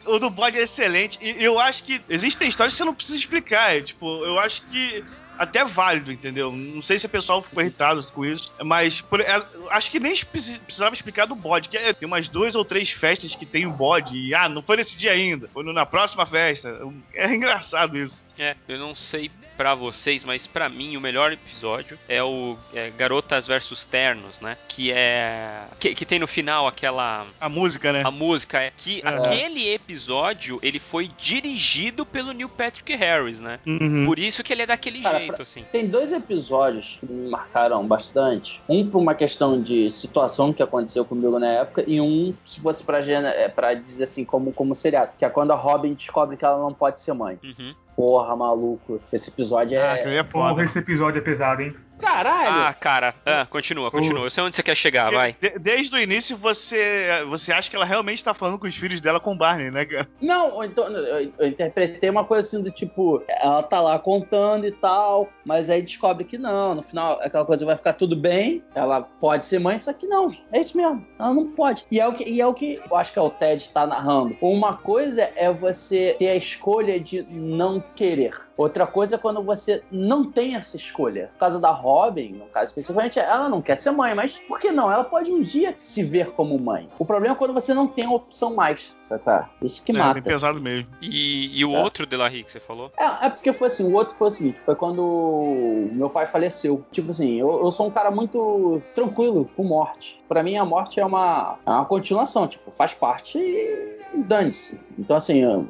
o o do bode é excelente. E eu acho que existem histórias que você não precisa explicar. É, tipo, eu acho que até válido, entendeu? Não sei se o pessoal ficou irritado com isso, mas por- é, acho que nem precisava explicar do bode. Que é, tem umas duas ou três festas que tem o bode. E, ah, não foi nesse dia ainda, foi na próxima festa. É engraçado isso. É, eu não sei pra vocês, mas pra mim o melhor episódio é o é, Garotas versus Ternos, né? Que é que, que tem no final aquela A música, né? a música é que É. aquele episódio ele foi dirigido pelo Neil Patrick Harris, né? Uhum. Por isso que ele é daquele Cara, jeito pra- assim. Tem dois episódios que me marcaram bastante. Um por uma questão de situação que aconteceu comigo na época, e um, se fosse pra, gena- é, pra dizer assim, como, como seriado, que é quando a Robin descobre que ela não pode ser mãe. Uhum. Porra, maluco. Esse episódio Ah, é. aquele é Porra, foda. esse episódio é pesado, hein? Caralho! Ah, cara, ah, continua, continua. Eu sei onde você quer chegar, vai. De- desde o início você, você acha que ela realmente tá falando com os filhos dela com o Barney, né, cara? Não, então, eu, eu interpretei uma coisa assim do tipo, ela tá lá contando e tal, mas aí descobre que não, no final aquela coisa vai ficar tudo bem, ela pode ser mãe, só que não, é isso mesmo, ela não pode. E é o que, e é o que eu acho que é o Ted tá narrando. Uma coisa é você ter a escolha de não querer. Outra coisa é quando você não tem essa escolha. No caso da Robin, no caso especificamente, ela não quer ser mãe, mas por que não? Ela pode um dia se ver como mãe. O problema é quando você não tem a opção mais, saca? Isso que É, mata. bem pesado mesmo. E, e o É. outro Delarry que você falou? É, é porque foi assim, o outro foi o seguinte, foi quando meu pai faleceu. Tipo assim, eu, eu sou um cara muito tranquilo com morte. Pra mim, a morte é uma, é uma continuação, tipo, faz parte e dane-se. Então, assim, eu-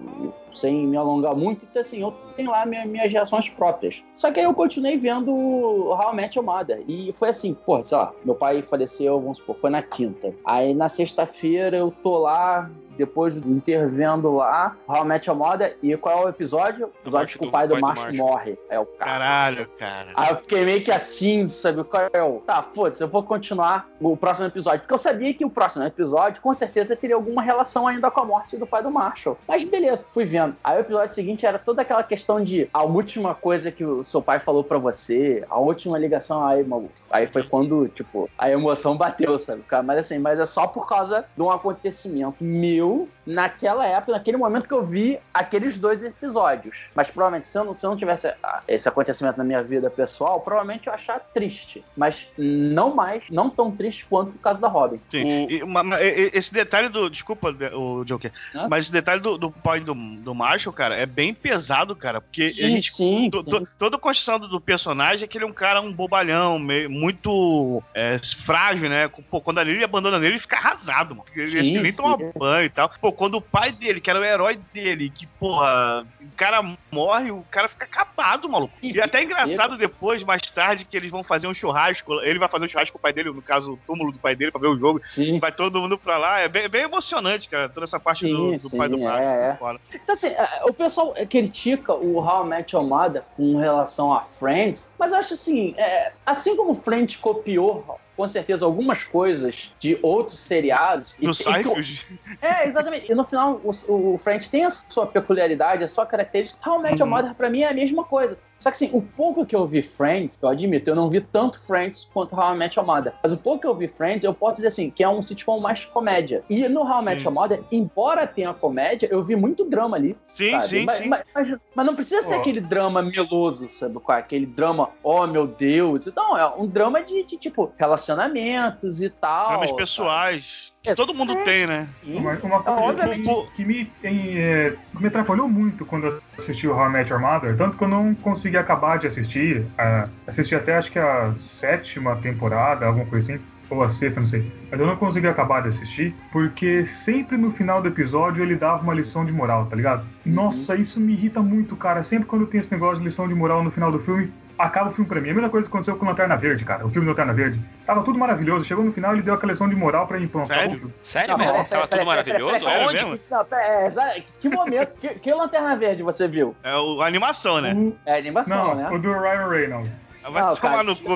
sem me alongar muito, então, assim, eu tenho lá minha- minhas reações próprias. Só que aí eu continuei vendo How I Met Your Mother. E foi assim, pô, sei lá, meu pai faleceu, vamos supor, foi na quinta. Aí na sexta-feira eu tô lá, depois do intervendo lá, How I Met Your Mother, e qual é o episódio? O episódio que o pai do do Marshall morre. É o cara. Caralho, cara. Aí eu fiquei meio que assim, sabe? Qual é o. Tá, foda-se, eu vou continuar o próximo episódio. Porque eu sabia que o próximo episódio, com certeza, teria alguma relação ainda com a morte do pai do Marshall. Mas beleza, fui vendo. Aí o episódio seguinte era toda aquela questão de a última coisa que o seu pai falou pra você, a última ligação. Aí, maluco. Aí foi quando, tipo, a emoção bateu, sabe? Mas assim, mas é só por causa de um acontecimento meu eu naquela época, naquele momento que eu vi aqueles dois episódios. Mas provavelmente, se eu não, se eu não tivesse ah, esse acontecimento na minha vida pessoal, provavelmente eu ia achar triste. Mas não mais, não tão triste quanto o caso da Robin. Sim. O- E uma- ma- esse detalhe do. Desculpa, o Joker. Hã? Mas esse detalhe do, do pai do, do Marshall, cara, é bem pesado, cara. Porque a gente. sim, to- sim. to- toda a construção do, do personagem é que ele é um cara, um bobalhão, meio- muito é, frágil, né? Pô, quando a Lily abandona ele, ele fica arrasado, mano. Ele Sim, acho que nem sim. toma banho e tal. Pô, quando o pai dele, que era o herói dele, que, porra, o cara morre, o cara fica acabado, maluco. E é até engraçado depois, mais tarde, que eles vão fazer um churrasco. Ele vai fazer um churrasco com o pai dele, no caso, o túmulo do pai dele, pra ver o jogo. Sim. Vai todo mundo pra lá. É bem, bem emocionante, cara. Toda essa parte do, Sim, do sim, pai do é, Marshall. é. foda. Então, assim, é, o pessoal critica o How I Met Mother com relação a Friends, mas eu acho assim, é, assim como Friends copiou com certeza algumas coisas de outros seriados. e- No e- Seinfeld. É, exatamente. E no final, o, o Friends tem a sua peculiaridade, a sua característica. How I Met Your Uhum. Mother, pra mim, é a mesma coisa. Só que assim, o pouco que eu vi Friends, eu admito, eu não vi tanto Friends quanto How I Met Your Mother. Mas o pouco que eu vi Friends, eu posso dizer assim, que é um sitcom mais comédia. E no How I Met. Your Mother, embora tenha comédia, eu vi muito drama ali. Sim, sabe? sim, mas, sim. Mas, mas- mas não precisa ser Pô. aquele drama meloso, sabe? é? Aquele drama, oh meu Deus. Não, é um drama de, de, tipo, relacionamentos e tal. Dramas sabe? pessoais. Que É, todo mundo é. tem, né? Uma, uma coisa que, que me, em, é, me atrapalhou muito quando eu assisti o How I Met Your Mother, tanto que eu não consegui acabar de assistir. ah, assisti até acho que a sétima temporada, alguma coisa assim, ou a sexta, não sei. Mas eu não consegui acabar de assistir, porque sempre no final do episódio ele dava uma lição de moral, tá ligado? Nossa, isso me irrita muito, cara. Sempre quando tem esse negócio de lição de moral no final do filme, acaba o filme pra mim. A mesma coisa que aconteceu com Lanterna Verde, cara. O filme Lanterna Verde. Tava tudo maravilhoso. Chegou no final ele deu aquela lição de moral pra mim. Pronto, Sério? Sério Não, mesmo? Tava peraí, tudo peraí, maravilhoso? Onde? sério mesmo? Não, pera, é, que momento? que, que Lanterna Verde você viu? É o, a animação, né? O- É animação, Não, né? o do Ryan Reynolds. Vai Não, tomar cara. no cu.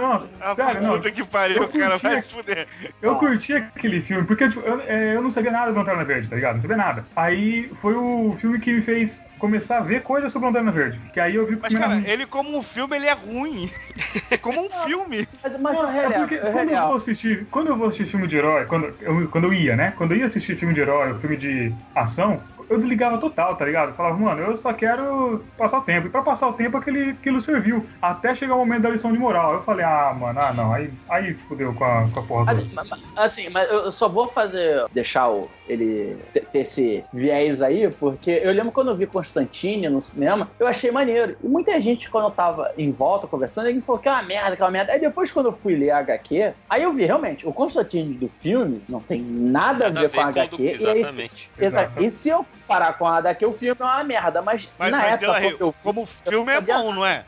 Não, Ah, sério, não. puta que pariu, o cara curti. vai se fuder. Eu curti aquele filme, porque tipo, eu, é, eu não sabia nada do Lanterna Verde, tá ligado? Não sabia nada. Aí foi o filme que me fez começar a ver coisas sobre Lanterna Verde. Que aí eu vi Mas, cara, ele como um filme, ele é ruim. como um filme. Mas, mas Não, é releva, porque o quando eu vou assistir, quando eu vou assistir filme de herói, quando eu, quando eu ia, né? Quando eu ia assistir filme de herói, filme de ação, eu desligava total, tá ligado? Eu falava, mano, eu só quero passar o tempo. E pra passar o tempo, aquele, aquilo serviu. Até chegar o momento da lição de moral. Eu falei, ah, mano, ah, não. Aí, aí fudeu com a, com a porra toda. Assim, ma- assim, mas eu só vou fazer, deixar o, ele ter esse viés aí, porque eu lembro quando eu vi Constantine no cinema, eu achei maneiro. E muita gente, quando eu tava em volta conversando, ele falou que é uma merda, que é uma merda. Aí depois, quando eu fui ler a HQ, aí eu vi realmente, o Constantine do filme não tem nada, Nada a ver com a do- HQ. e aí, Exatamente. Exato. E se eu parar com a HQ, o filme é uma merda, mas, Mas, na mas época Rio, eu como filme é bom, não é?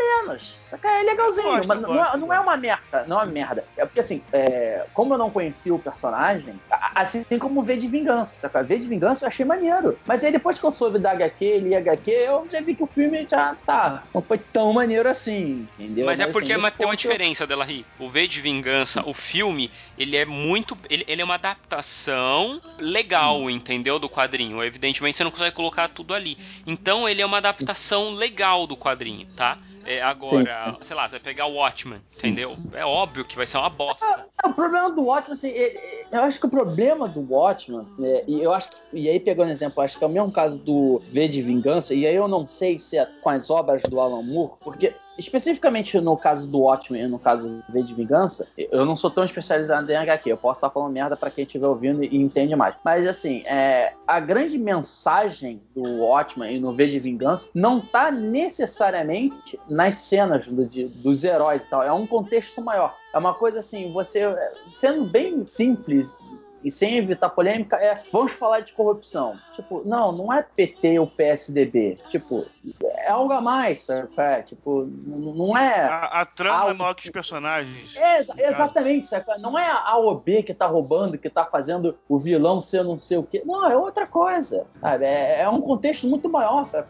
É ou menos. Só que é legalzinho, Eu gosto, mas eu não, gosto, é, eu não é uma merda, não é uma merda. É porque assim, é, como eu não conhecia o personagem, a- assim como V de Vingança, saca? V de Vingança eu achei maneiro. Mas aí depois que eu soube da HQ, li a HQ, eu já vi que o filme já tá, não foi tão maneiro assim, entendeu? Mas é porque assim, mas nesse tem uma diferença, Delarry. O V de Vingança, o filme, ele é muito. Ele, ele é uma adaptação legal, entendeu? Do quadrinho. Evidentemente você não consegue colocar tudo ali. Então ele é uma adaptação legal do quadrinho, tá? É, agora, sei lá, você vai pegar o Watchmen, entendeu? É óbvio que vai ser uma bosta. É, o problema do Watchmen, assim, é- é- eu acho que o problema do Watchmen, é, e eu acho que, e aí pegando exemplo, acho que é o mesmo caso do V de Vingança, e aí eu não sei se é com as obras do Alan Moore, porque especificamente no caso do Watchmen e no caso V de Vingança, eu não sou tão especializado em HQ. Eu posso estar falando merda pra quem estiver ouvindo e entende mais. Mas, assim, é, a grande mensagem do Watchmen e no V de Vingança não tá necessariamente nas cenas do- de- dos heróis e tal. É um contexto maior. É uma coisa assim, você sendo bem simples e sem evitar polêmica, é vamos falar de corrupção. Tipo, não, não é PT ou PSDB. Tipo, é algo a mais, sabe? É, tipo, não é. A, a trama Ah, é maior que os personagens. Exa- exatamente, sabe? não é a OB que tá roubando, que tá fazendo o vilão ser não sei o quê. Não, é outra coisa. Sabe? É, é um contexto muito maior, sabe?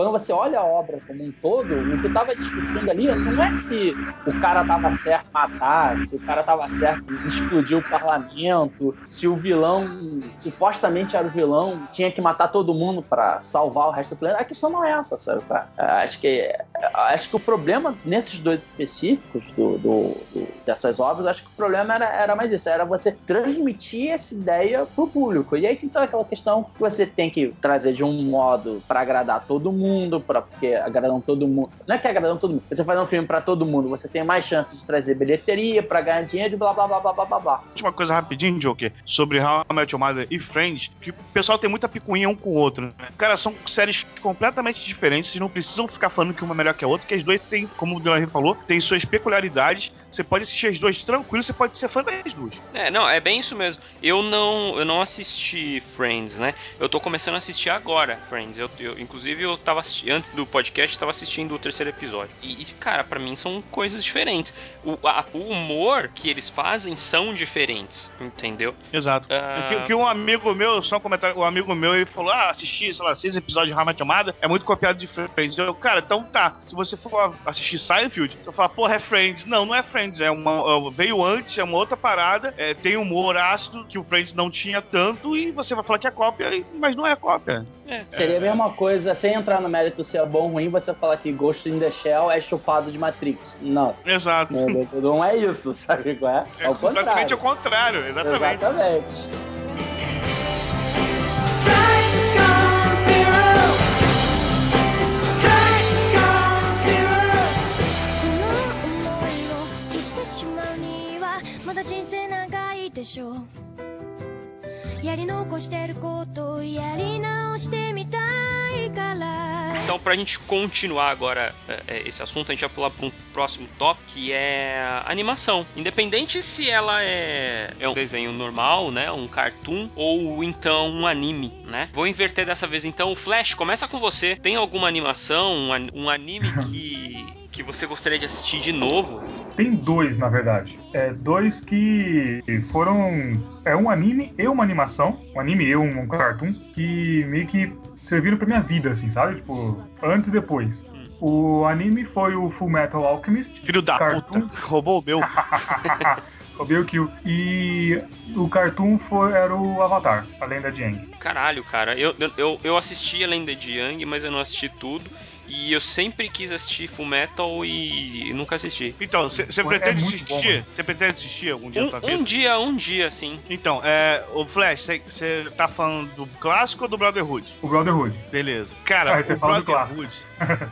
Quando você olha a obra como um todo, o que tava discutindo ali não é se o cara tava certo matar, se o cara tava certo explodir o parlamento, se o vilão, supostamente era o vilão, tinha que matar todo mundo pra salvar o resto do planeta. A questão não é essa, sabe? cara? Acho que acho que o problema nesses dois específicos do, do- do- dessas obras, acho que o problema era, era mais isso, era você transmitir essa ideia pro público. E aí que está aquela questão que você tem que trazer de um modo pra agradar todo mundo, para porque agradando todo mundo. Não é que agradando todo mundo. Você faz um filme pra todo mundo, você tem mais chance de trazer bilheteria pra ganhar dinheiro e blá blá blá blá blá blá blá. Última coisa rapidinho, Joker, sobre How I Met Your Mother e Friends, que o pessoal tem muita picuinha um com o outro, né? Cara, são séries completamente diferentes, vocês não precisam ficar falando que uma é melhor que a outra, que as duas têm, como o Delarry falou, tem suas peculiaridades. Você pode assistir as duas tranquilo, você pode ser fã das duas. É, não, é bem isso mesmo. Eu não, eu não assisti Friends, né? Eu tô começando a assistir agora Friends. Eu, eu- inclusive, eu tava assisti- antes do podcast, tava assistindo o terceiro episódio. E, e, cara, pra mim são coisas diferentes. O, a- o humor que eles fazem são diferentes, entendeu? Exato. Ah. Que, que um amigo meu, só um comentário, um amigo meu, ele falou: Ah, assisti, sei lá, seis episódios de Your Mother, é muito copiado de Friends. Eu, cara, então tá. Se você for assistir Seinfeld, você fala, porra, é Friends. Não, não é Friends, é uma. é- veio antes, é uma outra parada, é, tem humor ácido que o Friends não tinha tanto, e você vai falar que é cópia, mas não é cópia. É. Seria a mesma coisa, sem entrar no mérito se é bom ou ruim, você falar que Ghost in the Shell é chupado de Matrix. Não. Exato. Não, não é isso, sabe qual é? É o completamente contrário. ao contrário, exatamente. Exatamente.「この想いを消してしまうにはまだ人生長いでしょう」「 やり残してることをやり直してみたいから」 Então, pra gente continuar agora é, é, esse assunto, a gente vai pular para um próximo tópico, que é a animação. Independente se ela é, é um desenho normal, né, um cartoon, ou então um anime, né? Vou inverter dessa vez então. O Flash, começa com você. Tem alguma animação, um, an- um anime que, que você gostaria de assistir de novo? Tem dois, na verdade. É, dois que foram. É um anime e uma animação. Um anime e um, um cartoon que meio que serviram pra minha vida, assim, sabe? Tipo, antes e depois. O anime foi o Full Metal Alchemist. Filho da Cartoon. puta, roubou o meu. o Bellkill. E o cartoon foi, era o Avatar, a lenda de Aang. Caralho, cara, eu, eu, eu assisti a Lenda de Yang, mas eu não assisti tudo. E eu sempre quis assistir Full Metal e nunca assisti. Então, você É pretende bom, assistir? Você pretende assistir algum dia Um, vida? um dia, um dia, sim. Então, é, o Flash, você tá falando do clássico ou do Brotherhood? O Brotherhood. Beleza. Cara, Ah, o Brotherhood.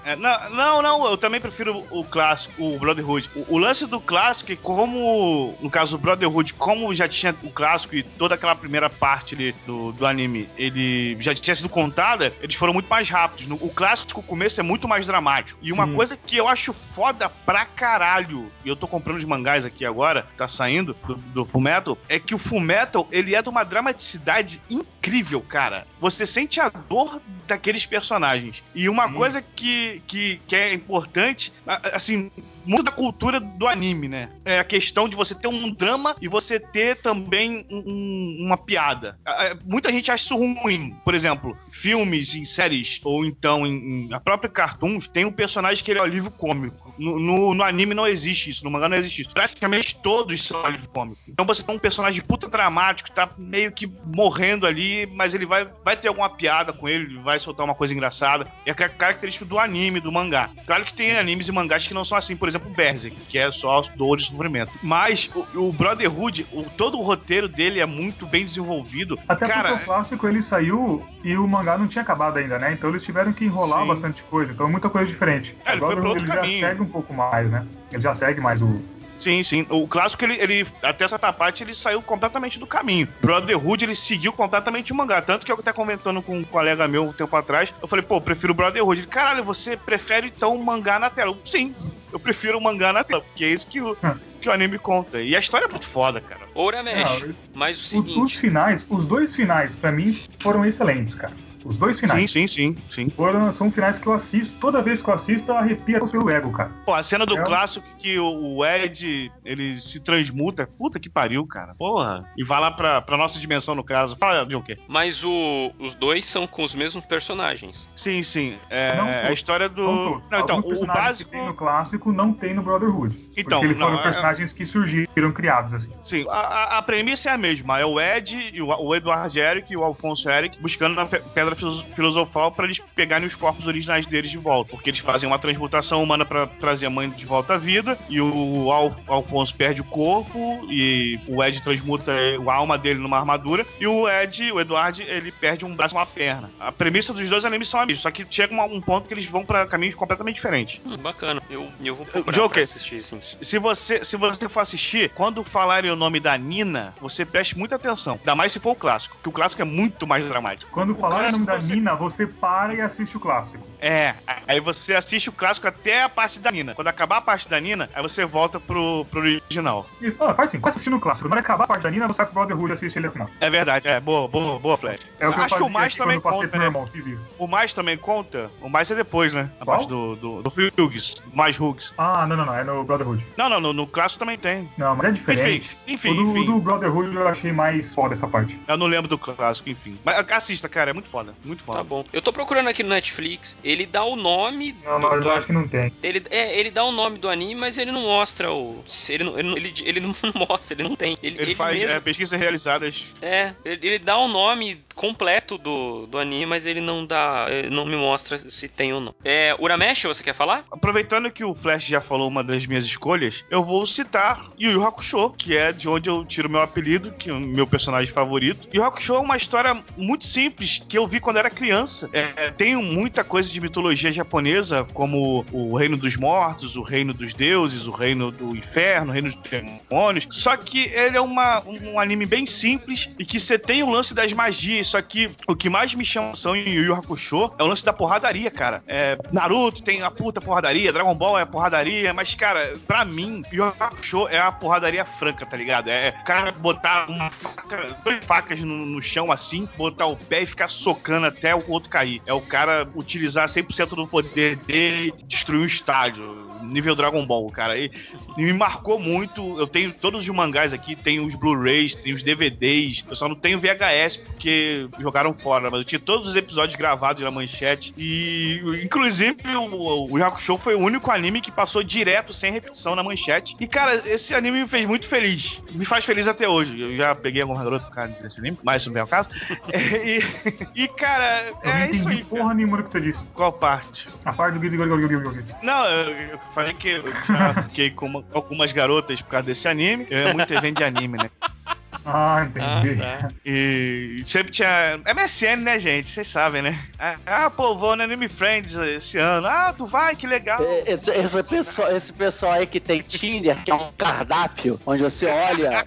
É, não, não, não, eu também prefiro o clássico, o Brotherhood. O, o lance do clássico é como, no caso do Brotherhood, como já tinha o clássico e toda aquela primeira parte ali do, do anime, ele já tinha sido contada, eles foram muito mais rápidos. No- o clássico, o começo é muito mais dramático. E uma Sim. coisa que eu acho foda pra caralho, e eu tô comprando os mangás aqui agora, tá saindo do, do Fullmetal, é que o Fullmetal, ele é de uma dramaticidade incrível, cara. Você sente a dor daqueles personagens. E uma Sim. coisa que, que, que é importante, assim, muito da cultura do anime, né? É a questão de você ter um drama e você ter também um- um- uma piada. Muita gente acha isso ruim. Por exemplo, filmes em séries, ou então em, em a própria cartoons, tem um personagem que ele é o alívio cômico. No, no- no anime não existe isso, no mangá não existe isso. Praticamente todos são alívio cômico. Então você tem um personagem puta dramático, tá meio que morrendo ali, mas ele vai, vai ter alguma piada com ele, ele vai soltar uma coisa engraçada. É a ca- característica do anime, do mangá. Claro que tem animes e mangás que não são assim. Por exemplo, Berserk, que é só dor de sofrimento. Mas o, o Brotherhood, o, todo o roteiro dele é muito bem desenvolvido. Até Cara, porque o clássico ele saiu e o mangá não tinha acabado ainda, né? Então eles tiveram que enrolar Sim. bastante coisa. Então é muita coisa diferente. É, ele foi Agora pra outro ele caminho. já segue um pouco mais, né? Ele já segue mais o. Sim, sim. O clássico, ele, ele até essa parte, ele saiu completamente do caminho. Brotherhood, ele seguiu completamente o mangá. Tanto que eu até comentando com um colega meu um tempo atrás, eu falei, pô, eu prefiro Brotherhood. Ele, caralho, você prefere então o mangá na tela? Eu, Sim, eu prefiro o mangá na tela, porque é isso que o, que o anime conta. E a história é muito foda, cara. Uramesh, Não, mas o Os, os seguinte, finais, os dois finais, pra mim, foram excelentes, cara. Os dois finais. Sim, sim, sim, sim. Foram, são finais que eu assisto, toda vez que eu assisto, eu arrepio o seu ego, cara. Pô, a cena do É. clássico que o, o Ed, ele se transmuta. Puta que pariu, cara. Porra. E vai lá pra, pra nossa dimensão, no caso. Fala, Joker. mas o- os dois são com os mesmos personagens. Sim, sim. É Não a todos. história do... Não, então, o, o básico... que tem no clássico não tem no Brotherhood. Então, porque eles não, foram é- personagens que surgiram, criados, assim. Sim, a, a- a premissa é a mesma. É o Ed, e o, o Eduardo Eric e o Alfonso Eric buscando a fe- pedra filosofal pra eles pegarem os corpos originais deles de volta. Porque eles fazem uma transmutação humana pra trazer a mãe de volta à vida. E o Al- Alfonso perde o corpo. E o Ed transmuta a alma dele numa armadura. E o Ed, o Eduardo, ele perde um braço e uma perna. A premissa dos dois animes são a mesma. Só que chega um ponto que eles vão pra caminhos completamente diferentes. Hum, bacana, eu, eu vou procurar Joker, pra assistir, sim. se você, se você for assistir, quando falarem o nome da Nina, você preste muita atenção. Ainda mais se for o clássico, que o clássico é muito mais dramático. Quando O falar o nome da você- Nina, você para e assiste o clássico. É, aí você assiste o clássico até a parte da Nina. Quando acabar a parte da Nina, aí você volta pro, pro original. E, ah, faz assim, vai assistindo o clássico. Quando acabar a parte da Nina, você vai pro Brotherhood e assiste ele até o final. É verdade, é. Boa, boa, boa, Flash. É o que Acho que o mais também conta, né? irmão, isso. O mais também conta? O mais é depois, né? A Qual? parte do, do, do Hughes, mais Hughes. Ah, não, não, não, é no Brotherhood. Não, não, no, no clássico também tem. Não, mas é diferente. Enfim, enfim, o, do, enfim. do Brotherhood eu achei mais foda essa parte. Eu não lembro do clássico, enfim. Mas assista, cara, é muito foda. Muito foda. Tá bom. Eu tô procurando aqui no Netflix. Ele dá o nome Não, do, eu acho que não tem. ele, é, ele dá o nome do anime, mas ele não mostra o. Ele não, ele, não- ele, ele não mostra, ele não tem. Ele, Ele, faz mesmo- é, pesquisas realizadas. É, ele, ele dá o nome completo do, do anime, mas ele não dá. ele não me mostra se tem ou não. É, Uramesh, você quer falar? Aproveitando que o Flash já falou uma das minhas escolhas, eu vou citar Yu Yu Hakusho, que é de onde eu tiro meu apelido, que é o meu personagem favorito. Yu Hakusho é uma história muito simples que eu vi quando era criança. É, tem muita coisa de mitologia japonesa, como o Reino dos Mortos, o Reino dos Deuses, o Reino do Inferno, o Reino dos Demônios. Só que ele é uma, um anime bem simples e que você tem o lance das magias. Só que o que mais me chama atenção em Yu Yu Hakusho é o lance da porradaria, cara. É, Naruto tem a puta porradaria, Dragon Ball é porradaria, mas, cara, pra mim, Yu Yu Hakusho é a porradaria franca, tá ligado? É o cara botar uma faca, duas facas no, no chão assim, botar o pé e ficar socando até o outro cair. É o cara utilizar 100% do poder dele e destruir um estádio. Nível Dragon Ball, cara. E, e me marcou muito. Eu tenho todos os mangás aqui, tenho os Blu-rays, tenho os DVDs. Eu só não tenho VHS porque jogaram fora, mas eu tinha todos os episódios gravados na manchete. E, inclusive, o, o Hakusho foi o único anime que passou direto, sem repetição, na manchete. E, cara, esse anime me fez muito feliz. Me faz feliz até hoje. Eu já peguei alguma garota por causa desse anime, mas isso não é o caso. e, e, cara, Eu é isso aí. porra nenhuma do que você disse. Qual parte? A parte do Guido. Não, eu, eu falei que eu já fiquei com uma- algumas garotas por causa desse anime. Eu é muito evento de anime, né? Ah, Ah, entendi. tá. E sempre tinha. MSN, né, gente? Vocês sabem, né? Ah, Ah, pô, vou no Anime Friends esse ano. Ah, tu vai, que legal. É, Esse, esse pessoal, esse pessoal aí que tem Tinder, que é um cardápio, onde você olha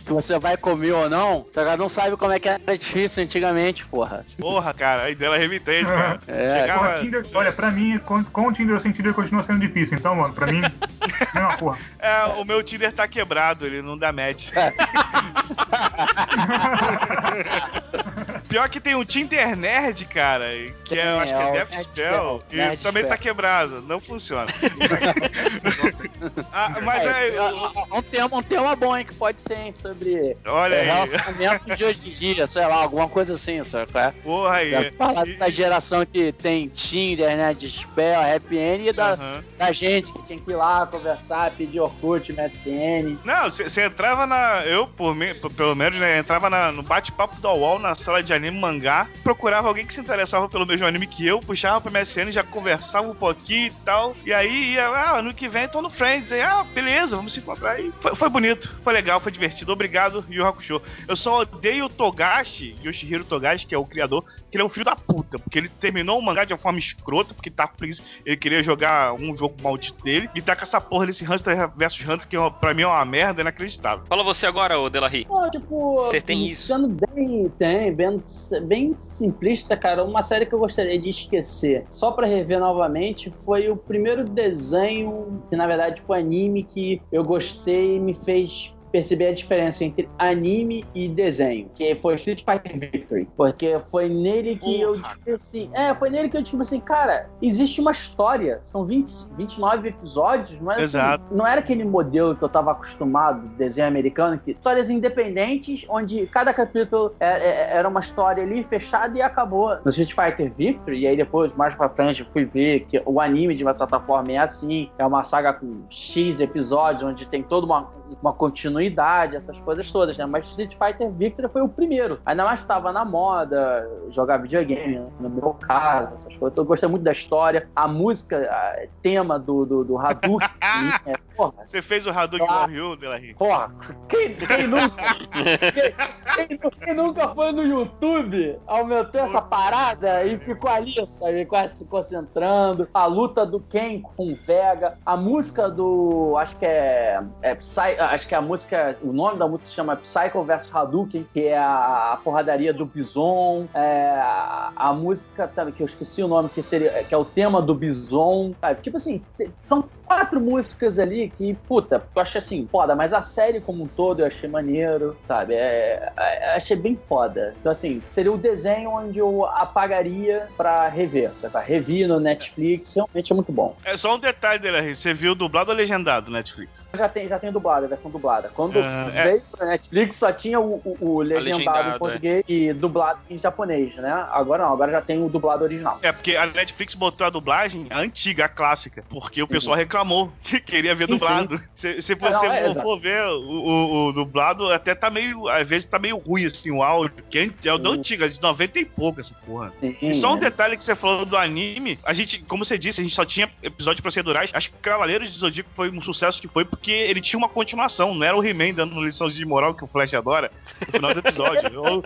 se você vai comer ou não, você já não sabe como é que era difícil antigamente, porra. Porra, cara, aí dela remitente, cara. É, Porra, Chegava. Tinder, olha, pra mim, com, com o Tinder ou sem Tinder continua sendo difícil. Então, mano, pra mim, mesma porra. É, o meu Tinder tá quebrado, ele não dá match. Pior que tem um Tinder Nerd, cara, que é, eu acho que é é o Death Spell, Spell, e Nerd também tá Spell. quebrado, não funciona. Ah, mas é. É, um, tema, um tema bom, hein, que pode ser, hein, sobre Olha é, aí. relacionamento de hoje em dia, sei lá, alguma coisa assim, sabe? é? Porra aí. Já falar dessa geração que tem Tinder, né, de spell, happy end, e da, Aham. da gente que tinha que ir lá conversar, pedir Orkut, MSN. Não, você entrava na. Eu, por mim, pelo menos, né? Entrava na- no bate-papo da UOL, na sala de anime mangá, procurava alguém que se interessava pelo mesmo anime que eu, puxava pro MSN, já conversava um pouquinho e tal. E aí ia, ah, ano que vem tô no Friends. Aí, ah, beleza, vamos se encontrar. E foi, foi bonito, foi legal, foi divertido. Obrigado, Yu Hakusho. Eu só odeio o Togashi, Yoshihiro Togashi, que é o criador, que ele é um filho da puta, porque ele terminou o mangá de uma forma escrota, porque tá com preguiça. Ele queria jogar um jogo maldito dele, e tá com essa porra desse Hunter vs Hunter, que é pra mim é uma merda inacreditável. Fala você agora, ô Delahi. Pô, tipo. Você tem isso? Sendo bem, tem, bem, bem simplista, cara, uma série que eu gostaria de esquecer, só pra rever novamente, foi o primeiro desenho, que na verdade foi anime, que eu gostei e me fez perceber a diferença entre anime e desenho, que foi Street Fighter Victory, porque foi nele que eu Porra. descobri assim, é, foi nele que eu descobri assim, cara, existe uma história, são 20, 29 episódios, mas assim, Exato. não era aquele modelo que eu tava acostumado, desenho americano, que histórias independentes, onde cada capítulo é- é- era uma história ali fechada e acabou. No Street Fighter Victory, e aí depois, mais pra frente, eu fui ver que o anime, de uma certa forma, é assim, é uma saga com X episódios, onde tem toda uma, uma continuidade, essas coisas todas, né? Mas Street Fighter Victory foi o primeiro. Ainda mais que tava na moda, jogar videogame, no meu caso, essas coisas. Eu gostei muito da história, a música, a- tema do, do, do Hadouken, é, porra, Você fez o Hadouken Ah. igual o Ryu, Delahi? Porra, quem, quem nunca? Quem, quem- quem nunca foi no YouTube, aumentou essa parada e ficou ali, sabe? Quase se concentrando. A luta do Ken com o Vega, a música do. Acho que é. é Psy- acho que a música. O nome da música se chama Psycho vs Hadouken, que é a, porradaria do Bison. É, a, música que eu esqueci o nome, que, seria, que é o tema do Bison. sabe? Tipo assim, são quatro músicas ali que, puta, eu achei assim, foda, mas a série como um todo eu achei maneiro, sabe? É, é, achei bem foda. Então, assim, seria o desenho onde eu apagaria pra rever, sabe? Revi no Netflix, realmente é muito bom. É só um detalhe, Delahi. Você viu dublado ou legendado no Netflix? Já tem, já tem dublado, a versão dublada. Quando é. veio pra Netflix, só tinha o, o- o legendado, legendado, em português e dublado em japonês, né? Agora não, agora já tem o dublado original. É, porque a Netflix botou a dublagem a antiga, a clássica, porque o pessoal reclamou que queria ver dublado. Se, se É, você não, é, for, ver o, o- o dublado, até tá meio. Às vezes tá meio ruim assim o áudio, que é, é o da antiga, de 90 e pouco essa porra. Sim, E só um é. detalhe que você falou do anime, a gente, como você disse, a gente só tinha episódios procedurais. Acho que Cavaleiros de Zodíaco foi um sucesso que foi porque ele tinha uma continuação, não era o He-Man dando lições de moral que o Flash adora no final do episódio. ou,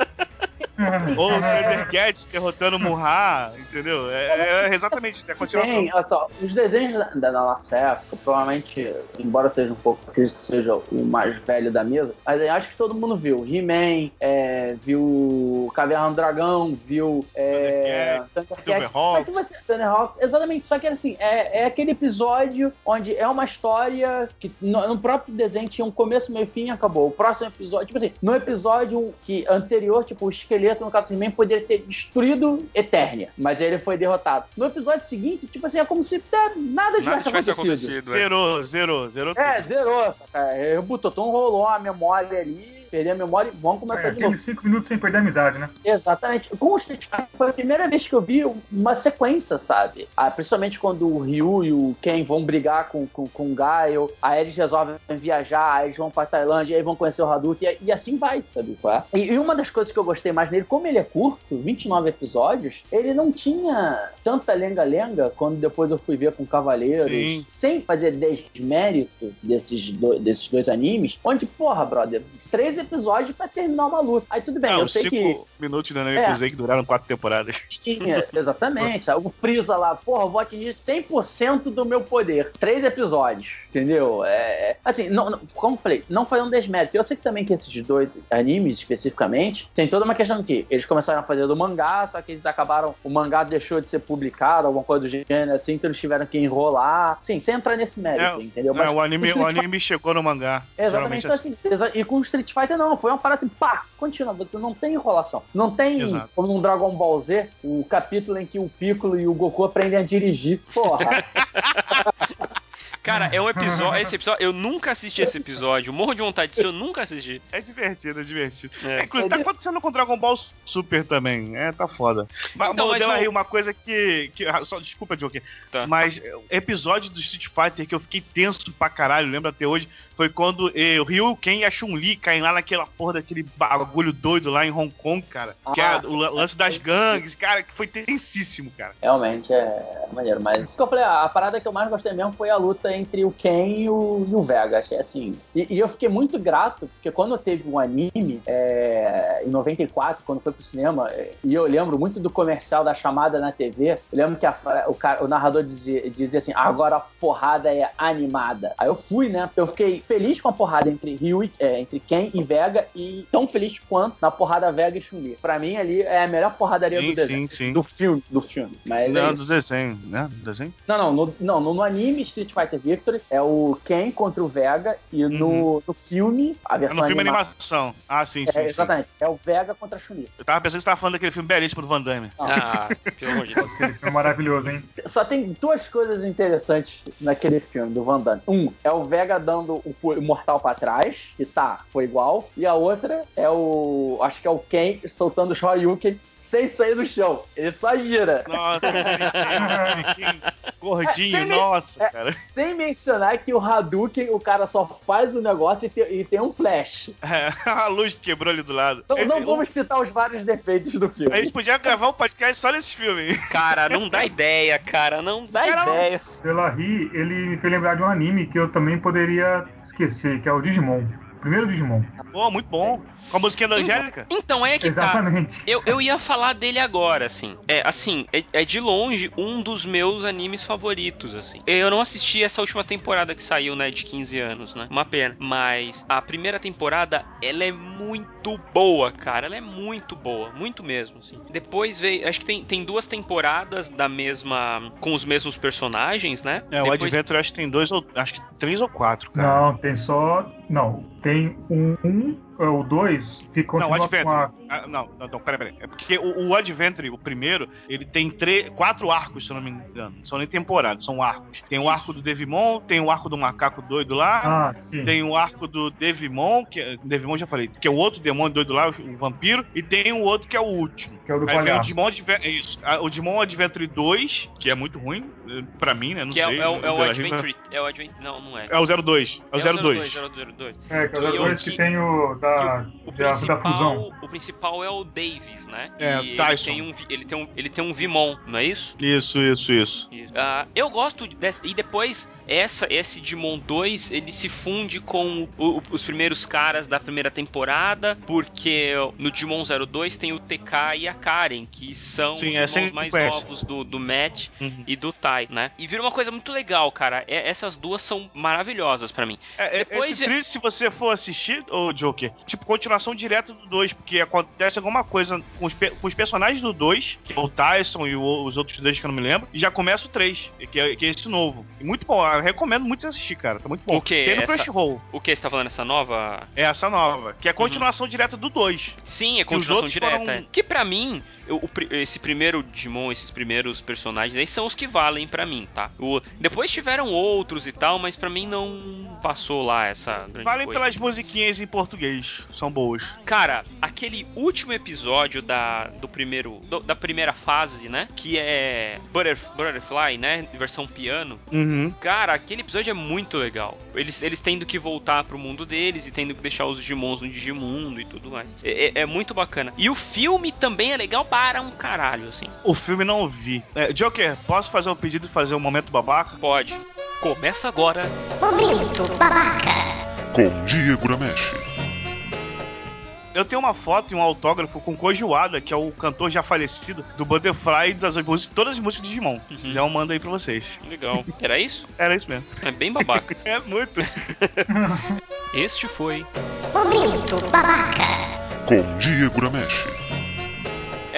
ou o Thundercats derrotando Murra, entendeu? É, é exatamente é a continuação. Tem, olha só, os desenhos da, da nossa época, provavelmente, embora seja um pouco, acredito que seja o mais velho da mesa, mas acho que todo mundo viu. He-Man, é, viu Caverna do Dragão, viu é, Thundercats. Mas você. Thunderhawks, exatamente, só que assim, é, é aquele episódio onde é uma história que no, no próprio desenho tinha um começo, meio fim e acabou. O próximo episódio, tipo assim, no episódio que anterior, tipo, o esqueleto, no caso do He-Man, poderia ter destruído Eternia, mas ele foi derrotado. No episódio seguinte, tipo assim, é como se nada Nada tivesse tivesse acontecido. acontecido. é. Zerou, zerou, zerou É, tudo. zerou, saca? Rebutou, então rolou a memória ali, perdi a memória e vamos começar É, de novo. aqueles 5 minutos sem perder a amizade, né? Exatamente. Com o Street Fighter foi a primeira vez que eu vi uma sequência, sabe? Ah, principalmente quando o Ryu e o Ken vão brigar com, com, com o Gaio, aí eles resolvem viajar, aí eles vão pra Tailândia, aí vão conhecer o Hadouken, e, e assim vai, sabe? qual é? E, e uma das coisas que eu gostei mais nele, como ele é curto, 29 episódios, ele não tinha tanta lenga-lenga quando depois eu fui ver com Cavaleiros, Sim. sem fazer desmérito desses, do- desses dois animes, onde, porra, brother, três episódios pra terminar uma luta. Aí tudo bem, Ah, eu sei cinco que minutos da Nami É. Que duraram quatro temporadas. tinha, exatamente. O Freeza lá, porra, vou atingir 100% do meu poder. Três episódios, entendeu? É, é- assim, não, não- como eu falei, não foi um desmérito. Eu sei que também que esses dois animes, especificamente, tem toda uma questão que eles começaram a fazer do mangá, só que eles acabaram, o mangá deixou de ser publicado, alguma coisa do gênero assim, então eles tiveram que enrolar. Sim, sem entrar nesse mérito, É, entendeu? É, o, anime, o Street anime chegou no mangá. Exatamente, então, assim. assim, e com o Street Fighter não, foi uma parada assim, pá, continua, você não tem enrolação. Não tem, Exato. como no Dragon Ball Z, o capítulo em que o Piccolo e o Goku aprendem a dirigir. Porra, Cara, é um episódio. Esse episódio, eu nunca assisti esse episódio. Morro de vontade de eu nunca assisti. É divertido, é divertido. É. É, inclusive, tá acontecendo com Dragon Ball Super também. É, tá foda. Mas, Então, mas o- Rio, uma coisa que. que ah, só, desculpa, Joker. Tá. Mas é, o episódio do Street Fighter que eu fiquei tenso pra caralho, lembro até hoje, foi quando eh, o Ryu, Ken e a Chun-Li caem lá naquela porra daquele bagulho doido lá em Hong Kong, cara. que é Ah, o la- lance das gangues, cara, que foi tensíssimo, cara. Realmente é maneiro, mas. o que eu falei, a parada que eu mais gostei mesmo foi a luta entre o Ken e o, e o Vega. Achei assim. E, e eu fiquei muito grato, porque quando teve um anime, é, em 94, quando foi pro cinema, é, e eu lembro muito do comercial da chamada na TV, eu lembro que a o, cara- o narrador dizia, dizia assim: agora a porrada é animada. Aí eu fui, né? Eu fiquei feliz com a porrada entre Ryu e, é, entre Ken e Vega, e tão feliz quanto na porrada Vega e Chun-Li. Pra mim, ali é a melhor porradaria Sim, do desenho. sim, sim. Do filme, do filme. Mas é Não, isso. do desenho, né? Do desenho? Não, não, no, não, no, no anime Street Fighter Victory é o Ken contra o Vega e no, no filme, a É versão no filme anima- animação. Ah, sim, sim, É, sim. exatamente, é o Vega contra a Chun-Li. Eu tava pensando que você tava falando daquele filme belíssimo do Van Damme. Ah. Aquele filme maravilhoso, hein? Só tem duas coisas interessantes naquele filme do Van Damme. Um, é o Vega dando o o mortal pra trás, que tá, foi igual. E a outra é o, acho que é o Ken soltando o Shoryuken sem sair do chão. Ele só gira. Nossa, que gordinho, É, nossa, é. cara. Sem mencionar que o Hadouken, o cara só faz o negócio e tem, e tem um flash. É, a luz que quebrou ali do lado. Então, não vamos citar os vários defeitos do filme. A gente podia gravar um podcast só nesse filme. Cara, não dá ideia, cara. Não dá Cara, ideia. Delahi, ele me fez lembrar de um anime que eu também poderia esquecer, que é o Digimon. O primeiro Digimon. Pô, muito bom. Com a musiquinha da Angélica. Então, é que tá. Exatamente. Eu, eu ia falar dele agora, assim. É, assim, é, é de longe um dos meus animes favoritos, assim. Eu não assisti essa última temporada que saiu, né, de 15 anos, né? Uma pena. Mas a primeira temporada, ela é muito boa, cara. Ela é muito boa, muito mesmo, assim. Depois veio, acho que tem, tem duas temporadas da mesma, com os mesmos personagens, né? É, o Depois- Adventure acho que tem dois ou. Acho que três ou quatro, cara. Não, tem só. Não, tem um. um o dois que Não, o com Adventure. a. Ah, não, não, não, peraí, peraí. É porque o, o Adventure, o primeiro, ele tem três, quatro arcos, se eu não me engano. Não são nem temporadas, são arcos. Tem o arco do Devimon, tem o arco do macaco doido lá. Ah, sim. Tem o arco do Devimon, que é- Devimon já falei, que é o outro demônio doido lá, o, o vampiro, e tem o outro que é o último. Que é o do Aí vem o. Digimon Adventure. Isso. ah, O Digimon Adventure 2, que é muito ruim, eh, pra mim, né? Não Que é, sei. é o, é o Adventure. É o Adventure. Não, não é. É o 02. É o 02. 02. É, que é o Que da eu- dois que que- tem o da, O da, da fusão. principal, o principal é o Davis, né? É, e ele Tyson. tem, um, ele, tem um, ele tem um Vimon, não é isso? Isso, isso, isso. Ah, eu gosto dessa. E depois, essa, esse Digimon 2, ele se funde com o- o- os primeiros caras da primeira temporada, porque no Digimon 02 tem o TK e a Karen, que são Sim, os é, mais conhece. novos do, do Matt Uhum. e do Tai, né? E vira uma coisa muito legal, cara. É- essas duas são maravilhosas pra mim. É, é, Depois é- trio, se você for assistir, ô Joker, tipo, continuação direta do 2, porque acontece alguma coisa com os, com os personagens do 2, que é o Tyson e o- os outros dois que eu não me lembro, e já começa o 3, que é, que é esse novo. E muito bom, eu recomendo muito você assistir, cara, tá muito bom. O quê? Tem no Essa- Crunchyroll, O que você tá falando, essa nova é essa nova, que é a continuação direta do 2. Sim, é Que continuação direta. foram- é. Que pra mim, eu- esse primeiro Digimon, esses primeiros personagens aí são os que valem pra mim, tá? O- depois tiveram outros e tal, mas pra mim não passou lá essa grande Valem coisa. pelas musiquinhas em português, são boas. Cara, aquele último episódio da, do primeiro, do- da primeira fase, né? Que é Butterf- Butterfly, né? Versão piano. Uhum. Cara, aquele episódio é muito legal. Eles, eles tendo que voltar pro mundo deles e tendo que deixar os Digimons no Digimundo e tudo mais. É, é- é muito bacana. E o filme também é legal para um caralho, assim. O filme não vi. É, Joker, posso fazer um pedido e fazer um momento babaca? Pode. Começa agora. Momento babaca. Com Diego Ramesh. Eu tenho uma foto e um autógrafo com Koji Wada, que é o cantor já falecido do Butterfly das músicas, todas as músicas de Digimon. Se quiser, eu mando aí pra vocês. Legal. Era isso? Era isso mesmo. É bem babaca. É muito. Este foi. Momento babaca. Com Diego Ramesh.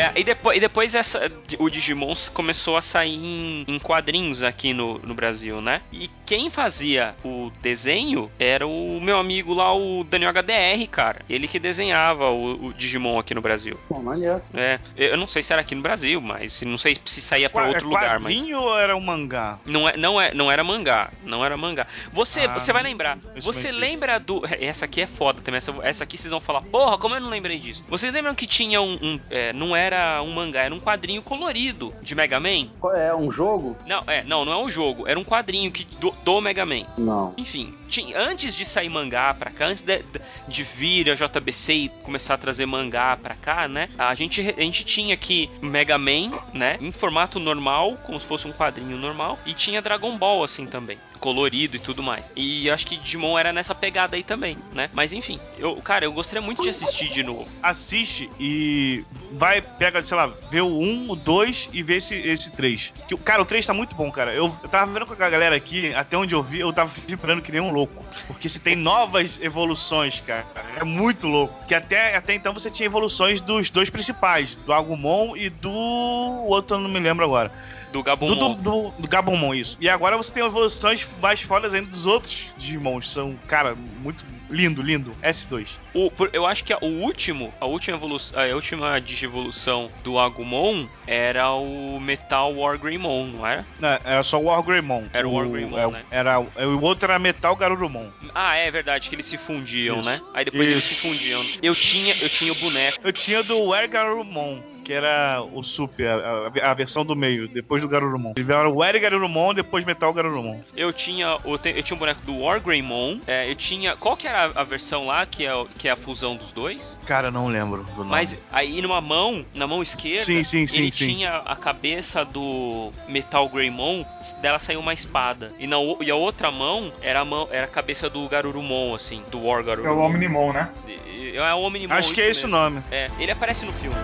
É, e de- depois, e depois essa, o Digimon começou a sair em, em quadrinhos aqui no, no Brasil, né? E quem fazia o desenho era o meu amigo lá, o Daniel HDR, cara. Ele que desenhava o, o Digimon aqui no Brasil. Pô, maneiro. É, eu não sei se era aqui no Brasil, mas não sei se saía pra Qua- outro é lugar, mas. quadrinho ou era um mangá? Não, é, não, é, não era mangá. Não era mangá. Você, Ah, você vai lembrar. isso Você lembra do. Essa aqui é foda também. Essa, essa aqui vocês vão falar, porra, como eu não lembrei disso? Vocês lembram que tinha um. um, é, não era um mangá, era um quadrinho colorido de Mega Man? É um jogo? Não, é, não, não é um jogo. Era um quadrinho que, do, do Mega Man. Não. Enfim, tinha, antes de sair mangá pra cá, antes de, de- de vir a JBC e começar a trazer mangá pra cá, né? A gente, a gente tinha aqui Mega Man, né? Em formato normal, como se fosse um quadrinho normal. E tinha Dragon Ball, assim, também. Colorido e tudo mais. E acho que Digimon era nessa pegada aí também, né? Mas enfim, eu, cara, eu gostaria muito de assistir de novo. Assiste e vai, pega, sei lá, vê o 1, o 2 e vê esse, esse 3. Que, cara, o 3 tá muito bom, cara. Eu, eu tava vendo com a galera aqui, até onde eu vi, eu tava vibrando que nem um louco. Porque você tem novas evoluções, cara. É muito louco. Que até, até então você tinha evoluções dos dois principais, do Agumon e do. O outro eu não me lembro agora. Do Gabumon. Do, do, do, Gabumon, isso. E agora você tem evoluções mais fodas ainda dos outros Digimons. São, cara, muito lindo, lindo. S2. O- eu acho que a- o último, a última evolução, a última digievolução do Agumon era o Metal Wargreymon, não era? Não, era só o Wargreymon. Era o Wargreymon, é, né? Era, o outro era Metal Garurumon. Ah, é verdade que eles se fundiam, Isso. né? Aí depois eles Isso. se fundiam. Eu tinha, eu tinha o boneco. Eu tinha do Wer Garurumon, que era o Super, a, a- a versão do meio, depois do Garurumon. Era o Wer Garurumon, depois Metal Garurumon. Eu tinha, o te- eu tinha um boneco do Wargreymon. É, eu tinha, qual que era a, a versão lá que é, que é a fusão dos dois? Cara, não lembro do nome. Mas aí numa mão, na mão esquerda, Sim, sim, sim, ele sim. tinha a cabeça do Metal Greymon, dela saiu uma espada. E, na, e a outra mão era a, mão, era a cabeça do Garurumon, assim, do War Que é o Garurumon. Omnimon, né? E- É o Omnimon, Acho que é esse o nome. É, ele aparece no filme.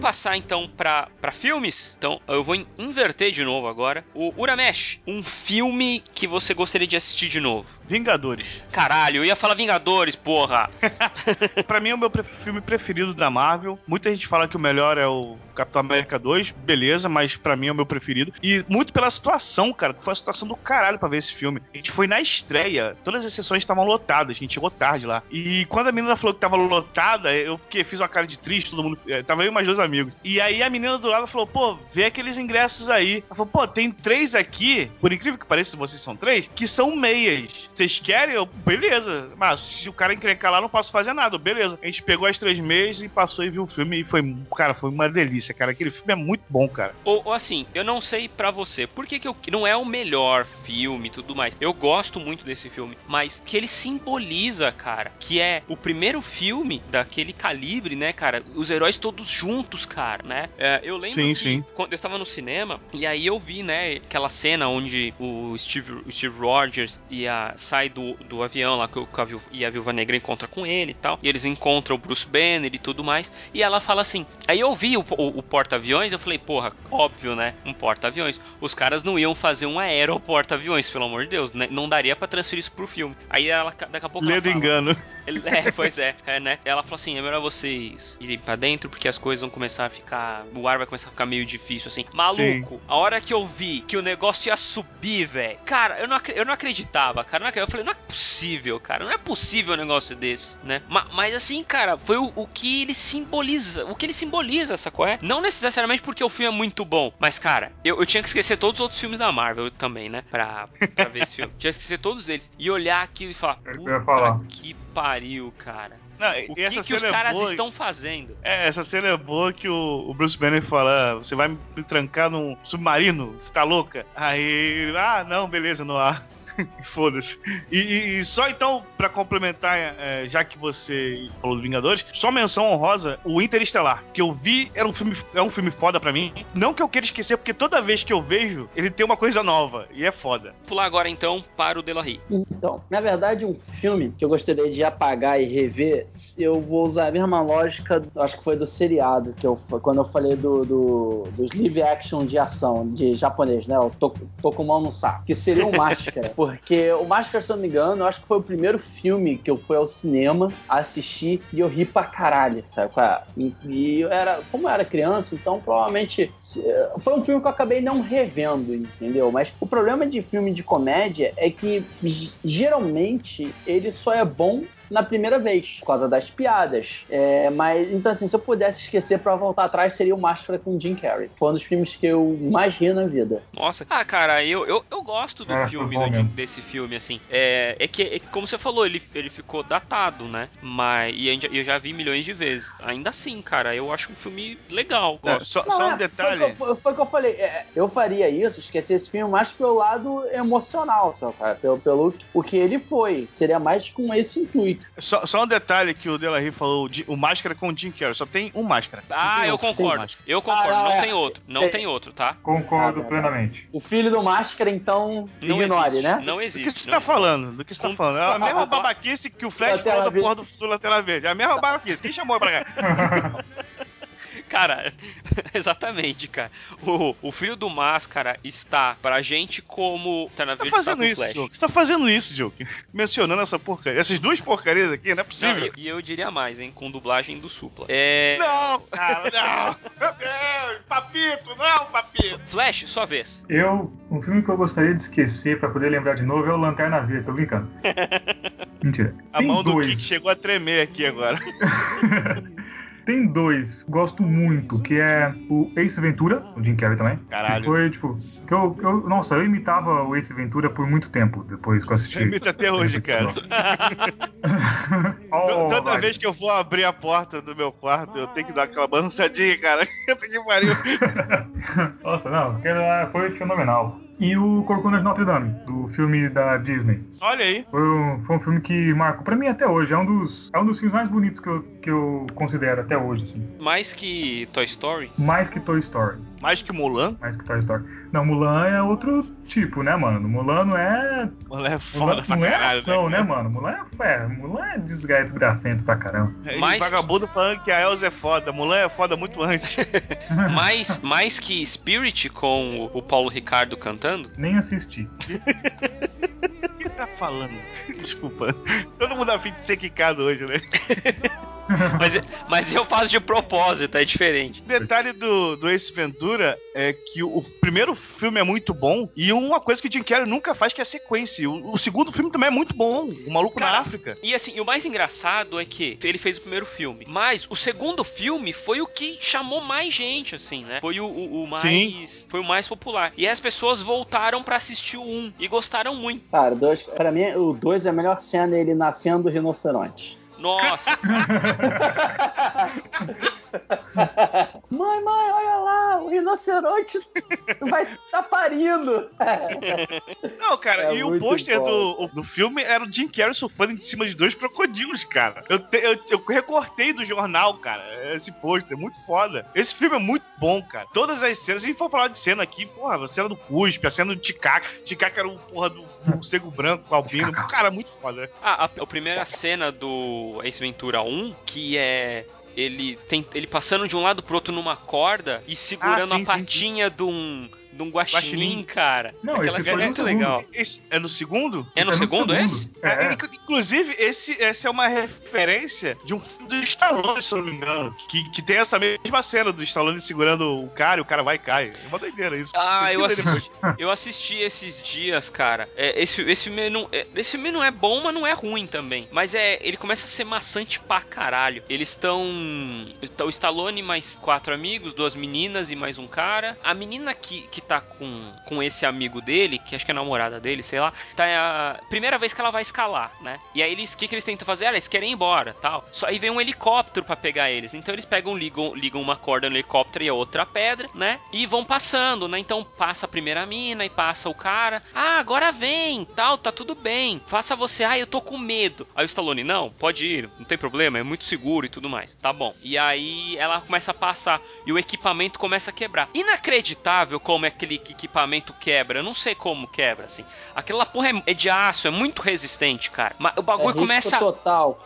Passar então pra, pra filmes? Então eu vou in- inverter de novo agora. O Uramesh, um filme que você gostaria de assistir de novo. Vingadores. Caralho, eu ia falar Vingadores, porra. pra mim é o meu filme preferido da Marvel. Muita gente fala que o melhor é o Capitão América 2, beleza, mas pra mim é o meu preferido. E muito pela situação, cara, que foi a situação do caralho pra ver esse filme. A gente foi na estreia, todas as sessões estavam lotadas, a gente chegou tarde lá. E quando a menina falou que tava lotada, eu fiquei, fiz uma cara de triste, todo mundo. eh, Tava eu e mais dois amigos. E aí a menina do lado falou: pô, vê aqueles ingressos aí. Ela falou: pô, tem três aqui, por incrível que pareça, vocês são três, que são meias. Vocês querem? Eu, beleza. Mas se o cara encrencar lá, não posso fazer nada. Beleza. A gente pegou as três meias e passou e viu o filme. E foi, cara, foi uma delícia, cara. Aquele filme é muito bom, cara. Ou, ou assim, eu não sei pra você, por que, que eu, não é o melhor filme e tudo mais. Eu gosto muito desse filme, mas que ele simboliza, cara, que é o primeiro filme daquele calibre, né, cara? Os heróis todos juntos, cara, né? É, eu lembro Sim, sim. quando eu tava no cinema, e aí eu vi, né, aquela cena onde o Steve, o Steve Rogers e a, sai do, do avião lá que a e a Viúva Negra encontra com ele e tal, e eles encontram o Bruce Banner e tudo mais, e ela fala assim, aí eu vi o, o- o porta-aviões, eu falei, porra, óbvio, né, um porta-aviões, os caras não iam fazer um aeroporta-aviões, pelo amor de Deus, né? não daria pra transferir isso pro filme. Aí ela, daqui a pouco ela Ledo fala, engano. É, pois é, é, né? Ela falou assim: é melhor vocês irem pra dentro porque as coisas vão começar a ficar. O ar vai começar a ficar meio difícil, assim. Maluco, a hora que eu vi que o negócio ia subir, velho. Cara, eu não, eu não acreditava, cara. Eu, falei: não é possível, cara. Não é possível um negócio desse, né? Ma- mas assim, cara, foi o, o que ele simboliza. O que ele simboliza, sacou? É? Não necessariamente porque o filme é muito bom, mas, cara, eu, eu tinha que esquecer todos os outros filmes da Marvel também, né? Pra, pra ver esse filme. Tinha que esquecer todos eles e olhar aquilo e falar: ia puta falar." que pariu, cara. Não, O que, que os é caras boa- estão fazendo? É, essa cena é boa que o, o Bruce Banner fala: "Ah, Você vai me trancar num submarino? Você tá louca? Aí, ele, ah, não, beleza, no ar. Foda-se. E, e- e só então, pra complementar, é, já que você falou do Vingadores, só menção honrosa, o Interestelar, que eu vi, era um filme, é um filme foda pra mim. Não que eu queira esquecer, porque toda vez que eu vejo, ele tem uma coisa nova, e é foda. Pular agora então para o Delarry. Então, na verdade, um filme que eu gostaria de apagar e rever, eu vou usar a mesma lógica, acho que foi do seriado, que eu, quando eu falei do, do- dos live action de ação, de japonês, né? O Tok- Tokumon no Saco, que seria o Máscara. Porque o Máscara, se eu não me engano, eu acho que foi o primeiro filme que eu fui ao cinema assistir e eu ri pra caralho, sabe? é? E, e eu era, como eu era criança, então provavelmente se- foi um filme que eu acabei não revendo, entendeu? Mas o problema de filme de comédia é que geralmente ele só é bom na primeira vez, por causa das piadas. É, mas, então, assim, se eu pudesse esquecer pra voltar atrás, seria o Máscara com Jim Carrey. Foi um dos filmes que eu mais ri na vida. Nossa. Ah, cara, eu, eu, eu gosto do É, filme, do- desse filme, assim. É, é que, é como você falou, ele, ele ficou datado, né? Mas, e eu já- eu já vi milhões de vezes. Ainda assim, cara, eu acho um filme legal. É, Gosto. só, Não, só é, um detalhe. Foi o que eu, foi o que eu falei. é, eu faria isso, esquecer esse filme mais pelo lado emocional, só, cara. Pelo, pelo o que ele foi. Seria mais com esse intuito. Só, só um detalhe que o Delarry falou, de- o Máscara com o Jim Carrey, só tem um Máscara. Ah, eu concordo. Eu concordo. Ah, não é. tem outro. Não É. tem outro, tá? Concordo Ah, plenamente. O filho do Máscara, então, Não ignore, existe. né? Não Do que existe. você não tá falando? Do que você tá falando? É a mesma babaquice que o Flash falou da porra do, do Lanterna Verde. É a mesma babaquice. Quem chamou pra cá? Cara, exatamente, cara. O, o filho do Máscara está pra gente como tá na Você tá fazendo isso, Flash. Joke? Você tá fazendo isso, Joke? Mencionando essa porcaria. Essas duas porcarias aqui, não é Não, possível. e, e eu diria mais, hein, com dublagem do Supla. É. Não, cara, não. Meu Deus, papito, não, papito. Flash, sua vez. Eu, um filme que eu gostaria de esquecer pra poder lembrar de novo é o Lanterna Verde, tô brincando. Mentira. A Tem mão do dois. Kik chegou a tremer aqui agora. Tem dois, gosto muito, que é o Ace Ventura, o Jim Carrey também. Caralho. Que foi, tipo, que eu, eu- nossa, eu imitava o Ace Ventura por muito tempo, depois que eu assisti. Eu imito até hoje, cara. Oh, Toda vai. vez que eu vou abrir a porta do meu quarto, eu tenho que dar aquela balançadinha, cara. Que pariu. Nossa, não, foi fenomenal. E o Corcunda de Notre Dame, do filme da Disney. Olha aí. Foi um, foi um filme que marcou pra mim até hoje. É um dos, é um dos filmes mais bonitos que eu, que eu considero até hoje, assim. Mais que Toy Story. Mais que Toy Story. Mais que Mulan? Mais que Toy Story. Não, Mulan é outro tipo, né, mano? Mulan não é. Mulan é foda Mulan pra não é caralho, ação, né, mano? Mulan é, é, Mulan é desgra- desgracento pra caramba. Mais vagabundo falando que a Elsa é foda. Mulan é foda muito antes. mais, mais que Spirit com o, o Paulo Ricardo cantando. Nem assisti. O que ele tá falando? Desculpa. Todo mundo afim de ser quicado hoje, né? Mas, mas eu faço de propósito, é diferente. O detalhe do, do Ace Ventura é que o, o primeiro filme é muito bom e uma coisa que o Jim Carrey nunca faz que é a sequência. O, o segundo filme também é muito bom. O Maluco Cara, na África. E assim, e o mais engraçado é que ele fez o primeiro filme, mas o segundo filme foi o que chamou mais gente, assim, né? Foi o, o- o mais. Sim. Foi o mais popular. E as pessoas voltaram pra assistir o um e gostaram muito. Cara, dois, pra mim, o 2 é a melhor cena ele nascendo do rinoceronte. Nossa, Mãe, mãe, olha lá, o rinoceronte vai tá parindo. Não, cara, É e o pôster do, do filme era o Jim Carrey surfando em cima de dois crocodilos, cara. Eu, te- eu, eu recortei do jornal, cara, esse pôster, muito foda. Esse filme é muito bom, cara. Todas as cenas, se a gente for falar de cena aqui, porra, a cena do Cuspe, a cena do Ticaca. Ticaca era o porra do morcego branco com albino. Cara, muito foda. Ah, a, a primeira cena do Ace Ventura 1, que é ele tem ele passando de um lado pro outro numa corda e segurando Ah, sim, a sim, patinha de um de um guaxinim, Guaxinim. cara. Não, Aquela esse é no muito legal. Esse é no segundo? É no Isso segundo segundo. esse? É, É, é. inc- Inclusive, esse, essa é uma referência de um filme do Stallone, se eu não me engano. Que, que tem essa mesma cena do Stallone segurando o cara e o cara vai e cai. É uma doideira isso. Ah, eu assisti, eu assisti esses dias, cara. É, esse, esse, filme não, é, esse filme não é bom, mas não é ruim também. Mas é, ele começa a ser maçante pra caralho. Eles estão. tá O Stallone mais quatro amigos, duas meninas e mais um cara. A menina que, que tá com, com esse amigo dele, que acho que é namorada dele, sei lá, tá é a primeira vez que ela vai escalar, né? E aí eles, o que, que eles tentam fazer? Ah, eles querem ir embora, tal. Só aí vem um helicóptero pra pegar eles. Então eles pegam, ligam, ligam uma corda no helicóptero e a outra pedra, né? E vão passando, né? Então passa a primeira mina e passa o cara. Ah, agora vem, tal, tá tudo bem. Faça você, ah, eu tô com medo. Aí o Stallone, não, pode ir, não tem problema, é muito seguro e tudo mais. Tá bom. E aí ela começa a passar e o equipamento começa a quebrar. Inacreditável como aquele equipamento quebra. Eu não sei como quebra, assim. Aquela porra é, é de aço, é muito resistente, cara. Mas o bagulho é começa. total,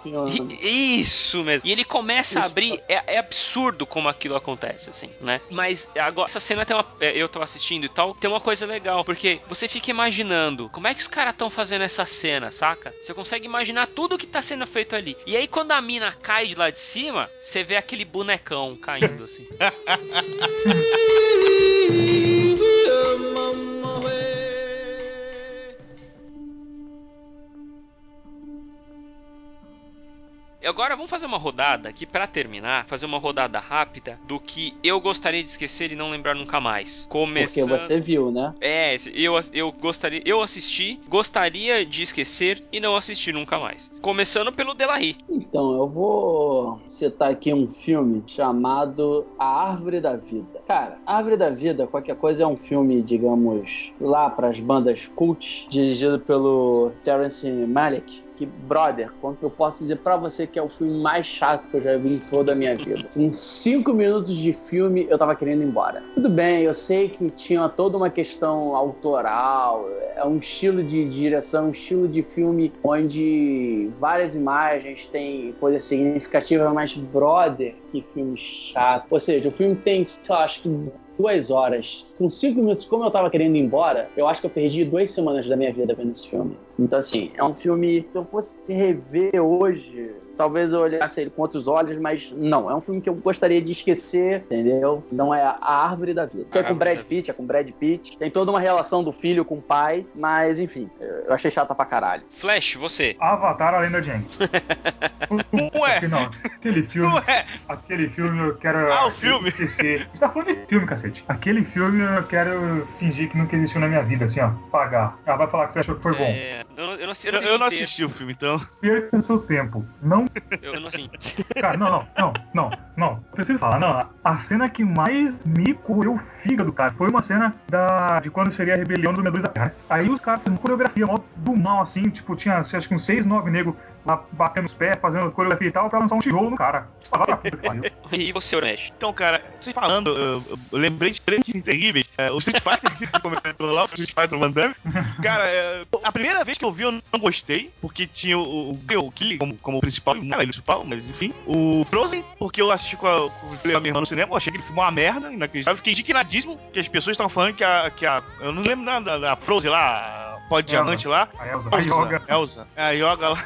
Isso mesmo. E ele começa a abrir. É, é absurdo como aquilo acontece, assim, né? Mas agora, essa cena tem uma. é, Eu tava assistindo e tal. Tem uma coisa legal, porque você fica imaginando como é que os caras estão fazendo essa cena, saca? Você consegue imaginar tudo que tá sendo feito ali. E aí, quando a mina cai de lá de cima, você vê aquele bonecão caindo, assim. E agora vamos fazer uma rodada aqui pra terminar, fazer uma rodada rápida do que eu gostaria de esquecer e não lembrar nunca mais. Porque Começando. você viu, né? É, eu, eu gostaria, eu assisti, gostaria de esquecer e não assistir nunca mais. Começando pelo Delahi. Então, eu vou citar aqui um filme chamado A Árvore da Vida. Cara, A Árvore da Vida, qualquer coisa, é um filme, digamos, lá para as bandas cult, dirigido pelo Terrence Malick. Que, brother, quanto que eu posso dizer pra você que é o filme mais chato que eu já vi em toda a minha vida? Com cinco minutos de filme, eu tava querendo ir embora. Tudo bem, eu sei que tinha toda uma questão autoral, é um estilo de direção, um estilo de filme onde várias imagens têm coisas significativas, mas brother, que filme chato. Ou seja, o filme tem, sei lá, acho que duas horas. Com cinco minutos, como eu tava querendo ir embora, eu acho que eu perdi duas semanas da minha vida vendo esse filme. Então, assim, é um filme. Se eu fosse rever hoje, talvez eu olhasse ele com outros olhos, mas não. É um filme que eu gostaria de esquecer, entendeu? Não é a Árvore da Vida. Que é com Brad Pitt, é com Brad Pitt. Tem toda uma relação do filho com o pai, mas enfim, eu achei chata pra caralho. Flash, você. Avatar, a lenda de Aang. Ué, Não, aquele filme, não é. aquele filme eu quero Ah, o filme. esquecer. A gente tá falando de filme, cacete. Aquele filme eu quero fingir que nunca existiu na minha vida, assim, ó. Pagar. Ela vai falar que você achou que foi bom. É, eu, não- eu não, assisti- Eu, eu não assisti o filme, então. Perca seu tempo. Não Eu não assim. Cara, não, não, não, não, não. Preciso falar, não. A cena que mais me correu o fígado, cara, foi uma cena da, de quando seria a rebelião do Medusa Terra. Aí os caras fizeram coreografia mó do mal, assim, tipo, tinha acho que uns seis, nove negros batendo os pés, fazendo coreografia e tal, pra lançar um tijolo no cara. E você, Oresh? Então, cara, vocês falando, eu, eu lembrei de três terríveis. É, o Street Fighter, que comentou lá, o Street Fighter Van Damme. Cara, é, a primeira vez que eu vi eu não gostei, porque tinha o, o, o como, como principal, não era ele principal, mas enfim. O Frozen, porque eu assisti com a, com a minha irmã no cinema, eu achei que ele filme uma merda, inacreditável. Fiquei indignadíssimo que as pessoas estavam falando que a, que a. Eu não lembro nada da, da Frozen lá, diamante lá. A Elsa, a Yoga. Elsa. É, A Yoga lá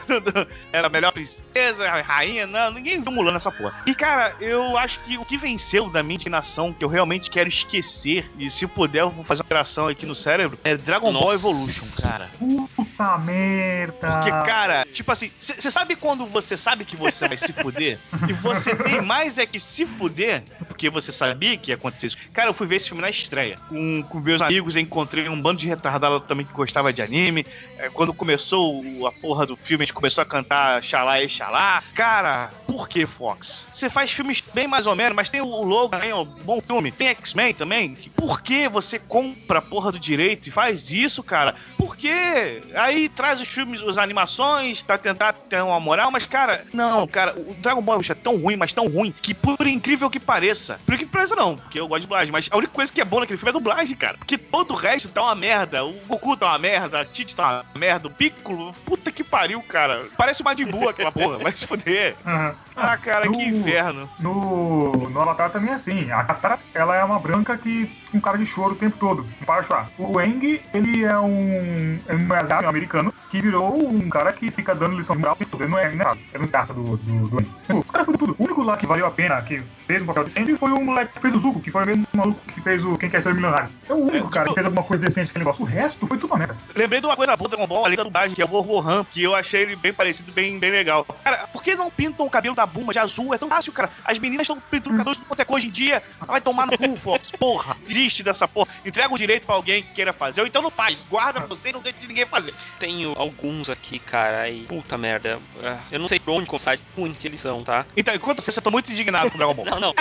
era a melhor princesa, a rainha, não, ninguém viu Mulan nessa porra. E cara, eu acho que o que venceu da minha indignação, que eu realmente quero esquecer, e se puder eu vou fazer uma operação aqui no cérebro, é Dragon Ball Nossa. Evolution, cara. Puta merda. Porque, cara, tipo assim, você sabe quando você sabe que você vai se fuder? e você tem mais é que se fuder, porque você sabia que ia acontecer isso. Cara, eu fui ver esse filme na estreia. Com, com meus amigos, encontrei um bando de retardado também que gostava de anime. É, quando começou a porra do filme, a gente começou a cantar Xalá e Xalá. Cara, por que, Fox? Você faz filmes bem mais ou menos, mas tem o Logan aí, ó, bom filme. Tem X-Men também. Por que você compra a porra do direito e faz isso, cara? Por quê? Aí traz os filmes, as animações, pra tentar ter uma moral, mas, cara, não, cara, o Dragon Ball é tão ruim, mas tão ruim, que por incrível que pareça, por incrível que pareça não, porque eu gosto de dublagem, mas a única coisa que é boa naquele filme é a dublagem, cara. Porque todo o resto tá uma merda. O Goku tá uma merda, a Tite tá merda, o Piccolo, puta que pariu, cara. Parece uma de boa aquela porra, vai se fuder. Aham. Ah, cara, que No- inferno. No, no Avatar também é assim. A Katara, ela é uma branca que com cara de choro o tempo todo. Não para chorar. O Eng, ele é um, é um asiático americano que virou um cara que fica dando lição de moral. Ele não é engraçado. É um caça do, do, do Eng. Tipo, O cara foi tudo. O único lá que valeu a pena, que fez um papel decente, foi o moleque que fez o Zuko, que foi o mesmo maluco que fez o Quem Quer Ser Milionário. É o único É, cara que tipo- fez alguma coisa decente naquele negócio. O resto foi tudo uma merda. Lembrei de uma coisa boa do Dragon Ball, ali da dublagem, que é o Rohan, que eu achei ele bem parecido, bem, bem legal. Cara, por que não pintam o cabelo da Buma de azul. É tão fácil, cara. As meninas estão pintando cabelo de quanto é coisa hoje em dia. Vai tomar no cu, Fox. Porra. Desiste dessa porra. Entrega o direito pra alguém que queira fazer. Ou então não faz. Guarda pra você e não deixa de ninguém fazer. Tenho alguns aqui, cara, e puta merda. Ah, Eu não sei por onde começar ruim que eles são, tá? Então, enquanto você, eu tô muito indignado com Dragon Ball. Não, não.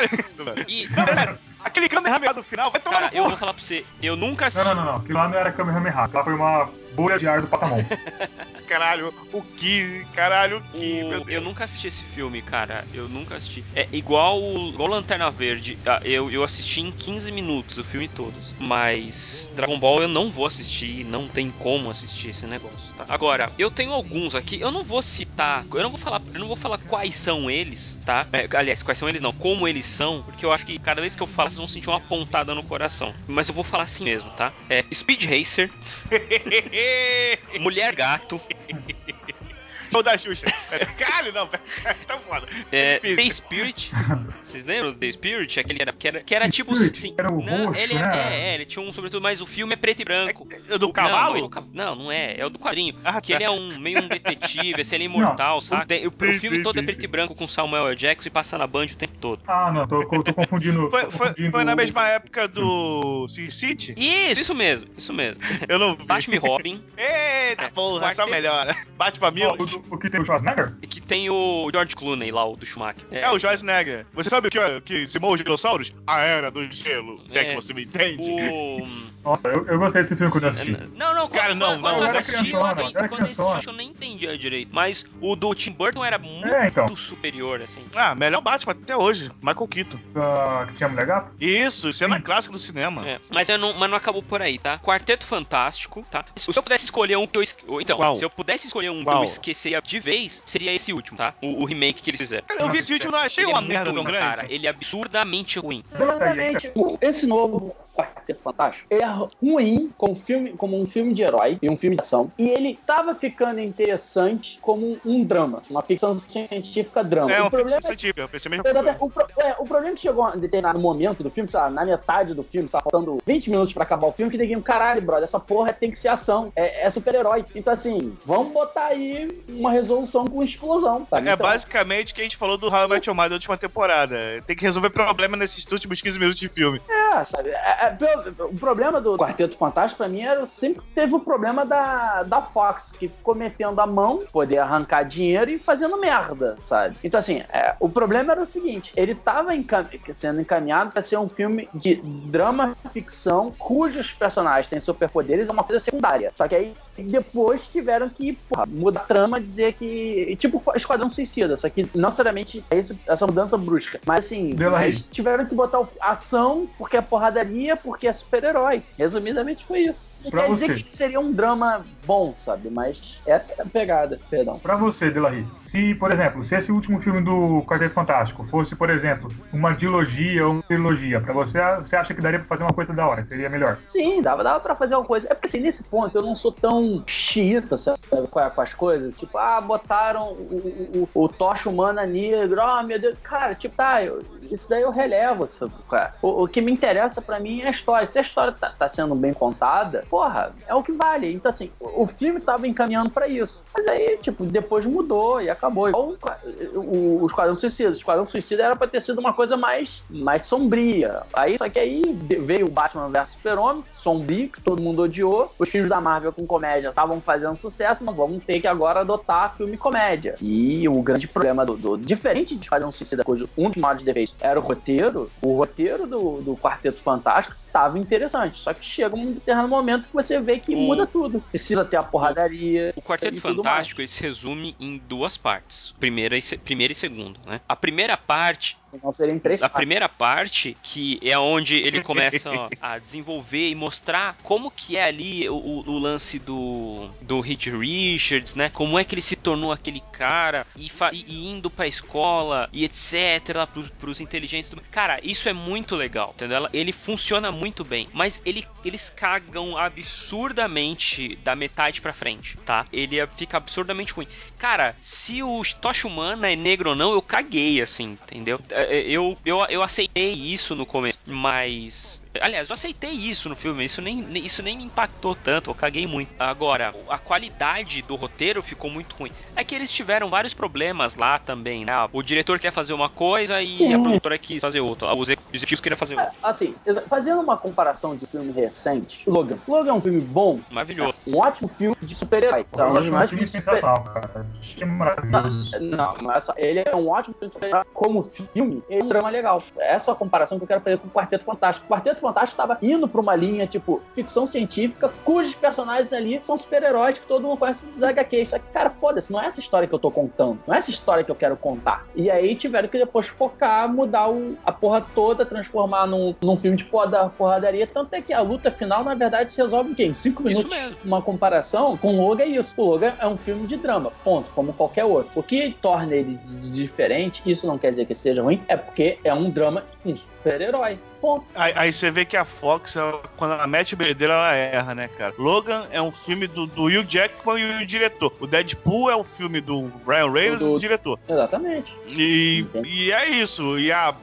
E, Não, sério. Aquele Kamehameha do final vai tomar cara, no eu cu. vou falar pra você, eu nunca Não, assisti. não, não, não. Aquilo lá não era Kamehameha. Lá foi uma off. Bolha de ar do Patamon. Caralho, o que? Caralho, o que? O- Meu Deus. eu nunca assisti esse filme, cara. Eu nunca assisti. É igual, o- igual Lanterna Verde. ah, Eu, eu assisti em 15 minutos o filme todos. Mas Dragon Ball eu não vou assistir. Não tem como assistir esse negócio, tá? Agora, eu tenho alguns aqui. Eu não vou citar. Eu não vou falar. Eu não vou falar quais são eles, tá? É, aliás, quais são eles não. Como eles são. Porque eu acho que cada vez que eu falo, vocês vão sentir uma pontada no coração. Mas eu vou falar assim mesmo, tá? É Speed Racer, Mulher Gato, Show da Xuxa. Caralho, não, velho. Tá foda. É, difícil. The Spirit. Vocês lembram do The Spirit? Aquele era, que era, que era tipo Spirit, assim. era o não, roxo, ele né? é, é, ele tinha um sobretudo, mas o filme é preto e branco. É do O- cavalo? Não, não, é do não, não é. É o do quadrinho. Ah, que tá. ele é um meio um detetive, esse ele é imortal, Não, sabe? O, o Sim, filme sim, todo é sim, preto sim. e branco com Samuel L. Jackson e passa na Band o tempo todo. Ah, não, tô, tô confundindo. Foi, tô foi, confundindo foi na o- mesma época do Sin City? Isso, isso mesmo, isso mesmo. Eu não vi. Batman Robin, Eita É, porra, essa melhora. Bate pra mim. O, que tem o Schwarzenegger? que tem o George Clooney lá, o do Schumacher. É o Schwarzenegger. Você sabe o que, é- que simou os dinossauros? A era do gelo. Se é, É. que você me entende. O. Nossa, eu, eu gostei desse filme quando eu assisti. Não, não, Cara, quando, não, quando, não, quando eu assisti, eu, criançona, nem- eu era quando eu assisti, eu nem entendia direito. Mas o do Tim Burton era muito É, então. superior, assim. Ah, melhor Batman até hoje. Michael Keaton. Ah, que tinha mulher gato? Isso, cena clássica do cinema. É, mas, eu não, mas não acabou por aí, tá? Quarteto Fantástico, tá? Se eu pudesse escolher um que eu. es- ou Então, Qual? se eu pudesse escolher um que eu esqueceria de vez, seria esse último, tá? O, o remake que eles fizeram. Cara, eu vi esse último e não achei Ele uma é merda tão ruim, grande. cara. Ele é absurdamente ruim. Verdadeiramente, esse novo Quarteto Fantástico é ruim como, filme, como um filme de herói e um filme de ação. E ele tava ficando interessante como um drama, uma ficção científica drama. É o uma problema ficção científica, eu pensei mesmo. O, pro- é, o problema é que chegou a um determinado momento do filme, sei lá, na metade do filme, lá, faltando 20 minutos pra acabar o filme, que ninguém, caralho, brother, essa porra tem que ser ação, é, é super-herói. Então, assim, vamos botar aí uma resolução com explosão, sabe? É Então, basicamente o que a gente falou do How I Met Your Mother da última temporada. Tem que resolver problema nesses últimos 15 minutos de filme. É, sabe? É, é, o problema do Quarteto Fantástico, pra mim, era, sempre teve o problema da, da Fox, que ficou metendo a mão, poder arrancar dinheiro e fazendo merda, sabe? Então, assim, é, o problema era o seguinte: ele tava encam- sendo encaminhado pra ser um filme de drama ficção, cujos personagens têm superpoderes, é uma coisa secundária. Só que aí depois tiveram que porra, mudar a trama, dizer que. Tipo Esquadrão Suicida, só que não necessariamente é essa mudança brusca. Mas assim, tiveram que botar ação porque é porradaria, porque é super-herói. Resumidamente foi isso. Não Pra quer dizer você. que seria um drama bom, sabe? Mas essa é a pegada, perdão. Pra você, Delahi, se, por exemplo, se esse último filme do Quarteto Fantástico fosse, por exemplo, uma dilogia ou uma trilogia, pra você, você acha que daria pra fazer uma coisa da hora? Seria melhor? Sim, dava, dava pra fazer uma coisa. É porque assim, nesse ponto eu não sou tão xiita, sabe, com, as coisas. Tipo, ah, botaram o, o, o, Tocha Humana negro, oh meu Deus. Cara, tipo, tá, eu- isso daí eu relevo, sabe, cara? O, o que me interessa pra mim é a história. Se a história tá, tá sendo bem contada, porra, é o que vale. Então, assim, o, o filme tava encaminhando pra isso. Mas aí, tipo, depois mudou e acabou. Igual o, o, o Esquadrão Suicida. O Esquadrão Suicida era pra ter sido uma coisa mais, mais sombria. Aí, só que aí veio o Batman vs Super-Homem, sombrio, que todo mundo odiou. Os filmes da Marvel com comédia estavam fazendo sucesso, mas vamos ter que agora adotar filme comédia. E o grande problema do. do- diferente de Esquadrão Suicida, cujo um dos maiores defeitos era o roteiro, o roteiro do, do Quarteto Fantástico estava interessante. Só que chega um determinado momento que você vê que O- muda tudo. Precisa ter a porradaria. O Quarteto Fantástico ele se resume em duas partes. Primeira e, se- primeira e segunda, né? A primeira parte Então seriam três A primeira parte, que é onde ele começa a desenvolver e mostrar como que é ali o, o- lance do, do Reed Richards, né? Como é que ele se tornou aquele cara e, e- indo pra escola e etc. Lá pros, pros inteligentes. do- Cara, isso é muito legal, entendeu? Ele funciona muito bem, mas ele, eles cagam absurdamente da metade pra frente, tá? Ele é- fica absurdamente ruim. Cara, se o Tocha Humana é negro ou não, eu caguei, assim, entendeu? Eu, eu, eu aceitei isso no começo, mas Aliás, eu aceitei isso no filme, isso nem, isso nem me impactou tanto, eu caguei muito. Agora, a qualidade do roteiro ficou muito ruim. É que eles tiveram vários problemas lá também, né? O diretor quer fazer uma coisa e Sim. a produtora quis fazer outra. Os executivos queriam fazer outra. Assim, fazendo uma comparação de filme recente, Logan. Logan é um filme bom, Maravilhoso. um ótimo filme de super-herói. É um mais filme de super sensacional, cara. Achei maravilhoso. Não, não é só. Ele é um ótimo filme de super-herói. Como filme, ele é um drama legal. Essa é a comparação que eu quero fazer com o Quarteto Fantástico. O Quarteto Fantástico estava indo pra uma linha, tipo, ficção científica, cujos personagens ali são super-heróis que todo mundo conhece dos HQs. Só que, cara, foda-se, não é essa história que eu tô contando. Não é essa história que eu quero contar. E aí tiveram que depois focar, mudar o- a porra toda, transformar num, num filme de porra- porradaria. Tanto é que a luta final, na verdade, se resolve em quê? Em cinco Isso minutos. mesmo. Uma comparação com Logan é isso. O Logan é um filme de drama, ponto, como qualquer outro. O que torna ele diferente, isso não quer dizer que seja ruim, é porque é um drama com super-herói. Ponto. Aí, aí você vê que a Fox, ela- quando ela mete o bedelho, ela erra, né, cara? Logan é um filme do, do Hugh Jackman e o diretor. O Deadpool é o filme do Ryan Reynolds e Do- do diretor. Exatamente. E, Entendi. e é isso. E a,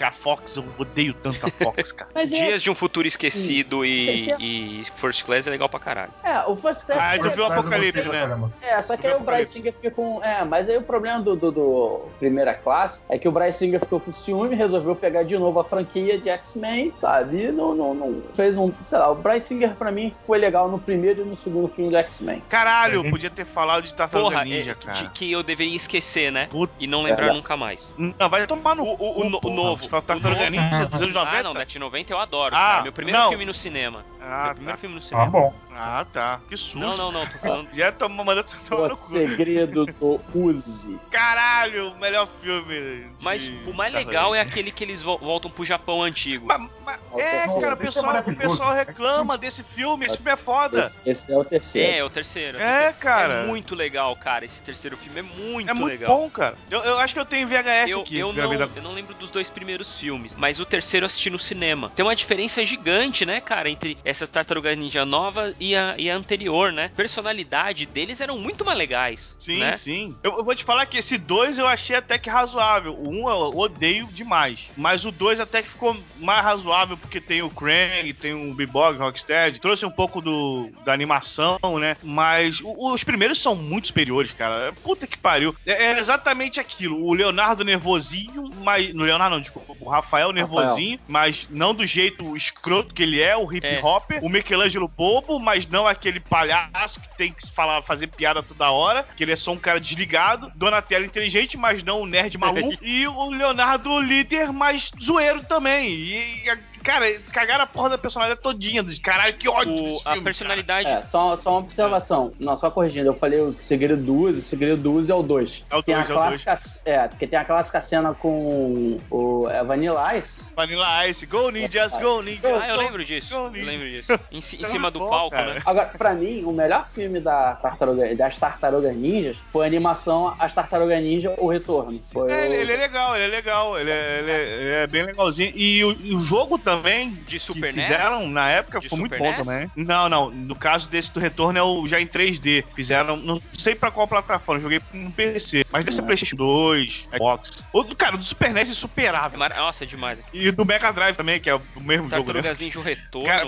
a Fox, eu odeio tanto a Fox, cara. Mas é, Dias de um Futuro Esquecido e, e First Class é legal pra caralho. é, o First Class. Ah, tu viu o Apocalipse, né? caramba. É, só que aí o. Bryce Singer fica com. É, mas aí o problema do, do, do Primeira Classe é que o Bryce Singer ficou com ciúme, resolveu pegar de novo a franquia de X-Men, sabe? E não, não, não fez um. Sei lá, o Bryce Singer pra mim foi legal no primeiro e no segundo filme do X-Men. Caralho, Uhum. podia ter falado de Tartaruga Porra, Ninja, é, cara. de- que eu deveria esquecer, né? Puta. E não lembrar É. nunca mais. Não, vai tomar no O- o- cu, o o novo. Tartaruga. Ninja dos anos 90? Ah, não, Net 90 eu adoro. Ah, cara. Meu primeiro não. filme no cinema. Ah, Meu primeiro tá. filme no Ah, cinema. bom. Ah, tá. Que susto. não, não, não, tô falando. Já tomou mandando você tomar O no cu. segredo do Uzi. Caralho, o melhor filme. de Mas o mais Tartaruga legal é aquele que eles vo- voltam pro Japão antigo. Ma- ma- É o é, terceiro. cara, o é pessoal, o pessoal reclama desse filme. Esse filme é foda. Esse, esse é o terceiro. É, é o terceiro. é o É, cara. É muito legal, cara. Esse terceiro filme é muito, É muito legal. bom, cara. Eu, eu acho que eu tenho VHS Eu, aqui. eu, não, eu não lembro dos dois primeiros filmes, mas o terceiro eu assisti no cinema. Tem uma diferença gigante, né, cara, entre essa Tartaruga Ninja nova e a, e a anterior, né? Personalidade deles eram muito mais legais. Sim, né? sim. Eu, eu vou te falar que esse 2 eu achei até que razoável. O 1 um eu odeio demais. Mas o 2 até que ficou mais razoável porque tem o Krang, tem o Bebop, Rocksteady. Trouxe um pouco do, da animação, né? Mas o- os primeiros são muito superiores, cara. Puta que pariu. É, é exatamente aquilo. O Leonardo nervosinho, mas. No Leonardo não, desculpa. O Rafael nervosinho, mas não do jeito escroto que ele é, o hip É. hopper. O Michelangelo bobo, mas não aquele palhaço que tem que falar, fazer piada toda hora. Que ele é só um cara desligado. Donatello inteligente, mas não o nerd maluco. e o Leonardo líder, mas zoeiro também. E, e, cara, cagaram a porra da personalidade todinha. De, caralho, que ódio O- desse a filme, personalidade. É, só, só uma observação. Não, só corrigindo. Eu falei o segredo do Uzi, o segredo do Uzi é o 2. É o Tem a dois, é o clássica, é, porque tem a clássica cena com o é, Vanilla Ice. Vanilla Ice, go ninjas, go ninjas. Ah, eu lembro disso. go Eu lembro disso. Em, em É cima do bom, palco, cara. né? Agora, pra mim, o melhor filme da tartaruga, das Tartarugas Ninjas foi a animação As Tartarugas Ninja, O Retorno. Foi É, o- ele, ele é legal, ele é legal, ele é, ele é- ele é bem legalzinho. E o, e o jogo também, De que Super NES? fizeram na época, De foi muito Super bom NES? também. Não, não, no caso desse do retorno é o já em 3D. Fizeram, não sei pra qual plataforma, joguei no PC. Mas desse é PlayStation 2, Xbox. O do cara, do Super NES é É insuperável. mara- Nossa, é demais. E do Mega Drive também, que é o mesmo jogo. Né? Tartarugas Ninja o Retorno. Cara,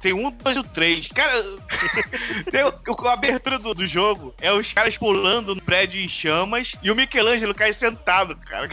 tem um, dois e o três. Cara, tem a abertura do, do jogo é os caras pulando no prédio em chamas e o Michelangelo cai sentado, cara.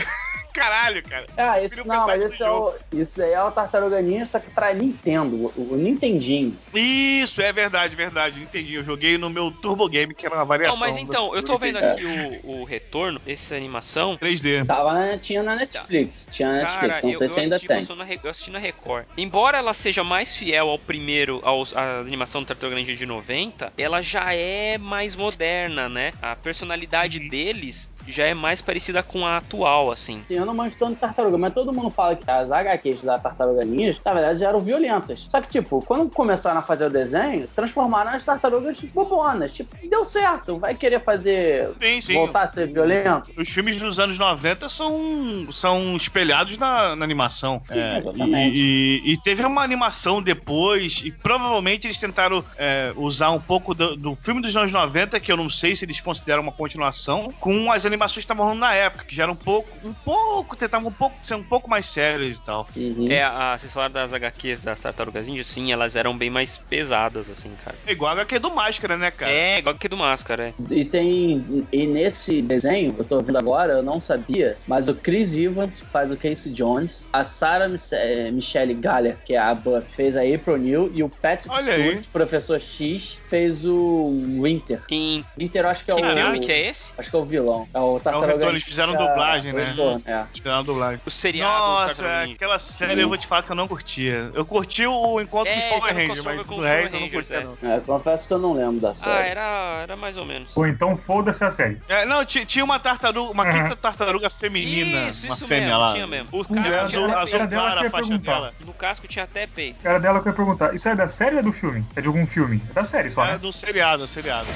Caralho, cara. Ah, esse não, mas esse é o, isso daí é o Tartaruga Ninja, só que pra Nintendo, o, o Nintendinho. Isso, é verdade, verdade. Entendi. Eu joguei no meu Turbo Game, que era uma variação. Não, mas então, do- eu tô vendo aqui o, o retorno dessa animação. 3D. Tava tinha na Netflix. Tinha na Netflix, Cara, não eu, sei eu se ainda tem. na, eu assisti na Record. Embora ela seja mais fiel ao primeiro, aos, à animação do Tartaruga Ninja de 90, ela já é mais moderna, né? A personalidade Uhum. deles já é mais parecida com a atual, assim. Assim, eu não manjo tanto de tartaruga, mas todo mundo fala que as HQs da Tartaruga Ninja, na verdade, já eram violentas. Só que, tipo, quando começaram a fazer o desenho, transformaram as tartarugas bobonas. Tipo, deu certo. Vai querer fazer. Sim, sim. voltar a ser violento? Os filmes dos anos 90 são, são espelhados na, na animação. Sim, É, exatamente. e, e- e teve uma animação depois, e provavelmente eles tentaram é, usar um pouco do, do filme dos anos 90, que eu não sei se eles consideram uma continuação, com as animações que estavam rolando na época, que já eram um pouco, um pouco, tentavam um pouco, ser um pouco mais sérias e tal. Uhum. É, a, vocês falaram das HQs das Tartarugas Ninja, sim, elas eram bem mais pesadas, assim, cara. É igual a HQ do Máscara, né, cara? É, igual que do Máscara, é. E tem. E nesse desenho, eu tô vendo agora, eu não sabia, mas o Chris Evans faz o Casey Jones, a Sarah Mich- eh, Michelle Gellar, que é a Buff, fez a April New, e o Patrick Olha aí. Stewart, professor X, fez o Winter. Em Winter eu acho que é que o. filme que é esse? Acho que é o vilão. É o Tartaruga retorno, eles Ninja, fizeram dublagem, o né? retorno, É. Tiveram a dublagem. O seriado do Nossa, aquela série eu vou te falar que eu não curtia. Eu curti o encontro É, com os Power era o Rangers, mas com do resto eu não curtia, é. não. É, confesso que eu não lembro da Ah, série. era, era mais ou menos. Ou então foda-se a série. É, não, ti- tinha uma tartaruga, uma Uhum. quinta tartaruga feminina, Isso, uma isso fêmea mesmo, lá. tinha mesmo. O Era casco tinha Azul, azul era dela a eu ia faixa perguntar. dela. No casco tinha até peito. Era dela que eu ia perguntar. Isso é da série ou é do filme? É de algum filme? É da série só, É né? do seriado, seriado.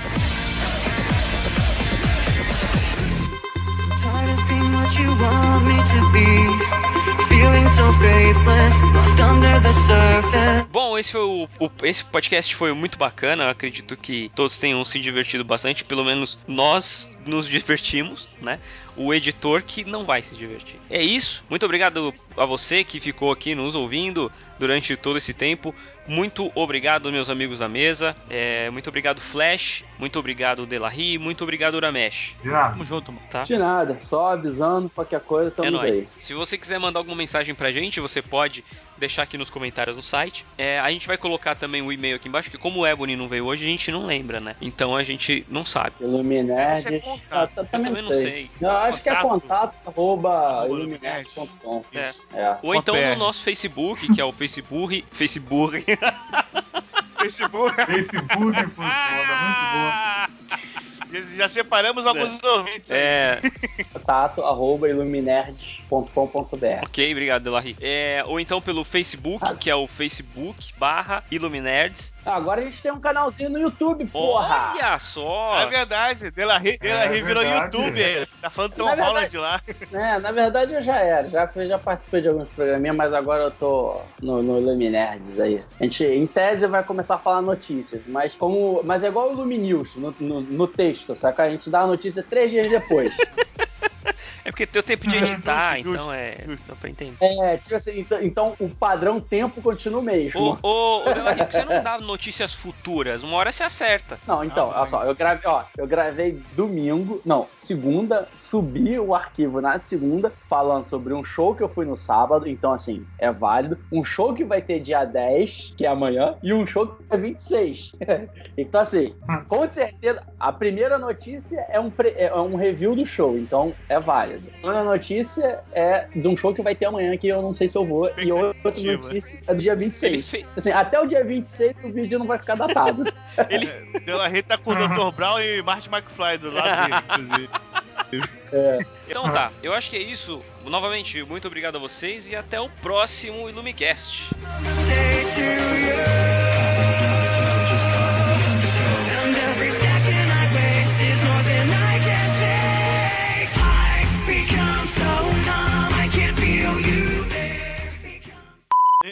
What you want me to be. Feeling so faithless, lost under the surface. Bom, esse foi o, o- esse podcast foi muito bacana. Eu acredito que todos tenham se divertido bastante. Pelo menos nós nos divertimos, né? O editor que não vai se divertir. É isso. Muito obrigado a você que ficou aqui nos ouvindo durante todo esse tempo. Muito obrigado, meus amigos da mesa. É, muito obrigado, Flash. Muito obrigado, Delarry. Muito obrigado, Uramesh. De nada. Tamo junto, mano. Tá? De nada, só avisando, qualquer coisa, É estamos nóis. aí. Se você quiser mandar alguma mensagem pra gente, você pode deixar aqui nos comentários no site. É, a gente vai colocar também o e-mail aqui embaixo, que como o Ebony não veio hoje, a gente não lembra, né? Então a gente não sabe. Ser contato. Ah, tá- Eu também, não sei. sei. Eu acho que é Contato. arroba iluminerds.com. É. É. Ou então no nosso Facebook, que é o Facebook. Facebook. Facebook. Facebook funciona, muito bom. Já, já separamos alguns ouvintes aí. é. Contato arroba iluminerds.com.br. Ok, obrigado, Delarry. É, ou então pelo Facebook, que é o Facebook barra Iluminerds. Ah, agora a gente tem um canalzinho no YouTube, porra! Olha só! É verdade, Delarry, Delarry É virou verdade. youtuber. Tá falando Tom verdade- Holland lá. É, na verdade eu já era, já, já participei de alguns programinhas, mas agora eu tô no, no Luminerds aí. A gente, em tese, vai começar a falar notícias, mas como. Mas é igual o Luminews no, no, no texto, saca? A gente dá a notícia três dias depois. Porque tem o tempo de editar, Justo, então justo, é. justo. Dá pra entender. é, tipo assim, então, então o padrão tempo continua o mesmo. Ô, ô, ô Delarry, por que você não dá notícias futuras? Uma hora você acerta. Não, então, Ah, olha só, eu gravei, ó, eu gravei domingo, não, segunda, subi o arquivo na segunda, falando sobre um show que eu fui no sábado, então assim, é válido. Um show que vai ter dia 10, que é amanhã, e um show que é 26. então, assim, com certeza, a primeira notícia é um, pre- é um review do show, então é válido. A segunda notícia é de um show que vai ter amanhã, que eu não sei se eu vou, e outra notícia é do dia Ele 26. fez. Assim, até o dia 26 o vídeo não vai ficar datado. Ele, Delarry tá com o Dr. Brown e Marty McFly do lado dele, inclusive. Então tá, eu acho que é isso. Novamente, muito obrigado a vocês e até o próximo Ilumicast. Stay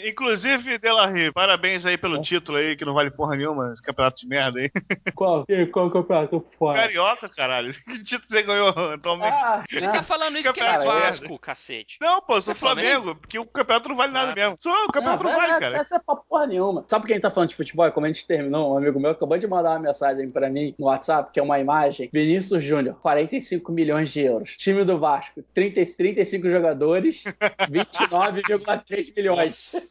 Inclusive, Delarry, parabéns aí pelo título aí, que não vale porra nenhuma, esse campeonato de merda aí. Qual? Qual campeonato fora? Carioca, caralho. Que título você ganhou atualmente? Ah, Ele tá falando isso porque ele é Vasco, cacete. Não, pô, eu sou é Flamengo? Flamengo, porque o campeonato não vale nada Ah. mesmo. Só, o campeonato não, vai- vale, cara. Essa é pra porra nenhuma. Sabe quem tá falando de futebol? Como a gente terminou, um amigo meu acabou de mandar uma mensagem pra mim no WhatsApp, que é uma imagem. Vinícius Júnior, 45 milhões de euros. Time do Vasco, 30, 35 jogadores, 29,3 milhões.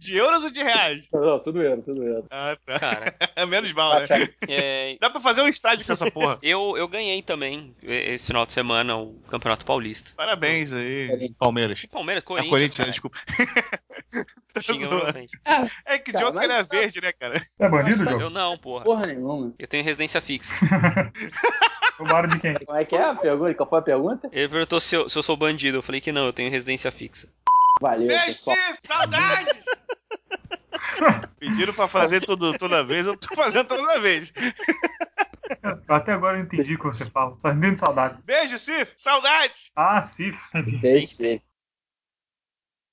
De euros ou de reais? Não, tudo euro, tudo euro. Ah, tá. Cara, Menos mal, né? é, Dá pra fazer um estádio com essa porra. eu, eu ganhei também esse final de semana o Campeonato Paulista. Parabéns aí, Palmeiras. Palmeiras, É Corinthians. Corinthians, cara. desculpa. Na frente. É que o Cara, Joker mas é sabe- verde, né, cara? É bandido, Nossa, João? Eu não, porra. Porra nenhuma. Eu tenho residência fixa. Roubaram de quem? Como é que é a pergunta? Qual foi a pergunta? Ele perguntou se eu, se eu sou bandido. Eu falei que não, eu tenho residência fixa. Valeu, Mexe, pessoal. saudade! Pediram pra fazer tudo toda vez, eu tô fazendo toda vez. Eu até agora eu entendi o que você fala. Tá rendendo saudade. Beijo, Cif, saudades! Ah, sim. Deixa.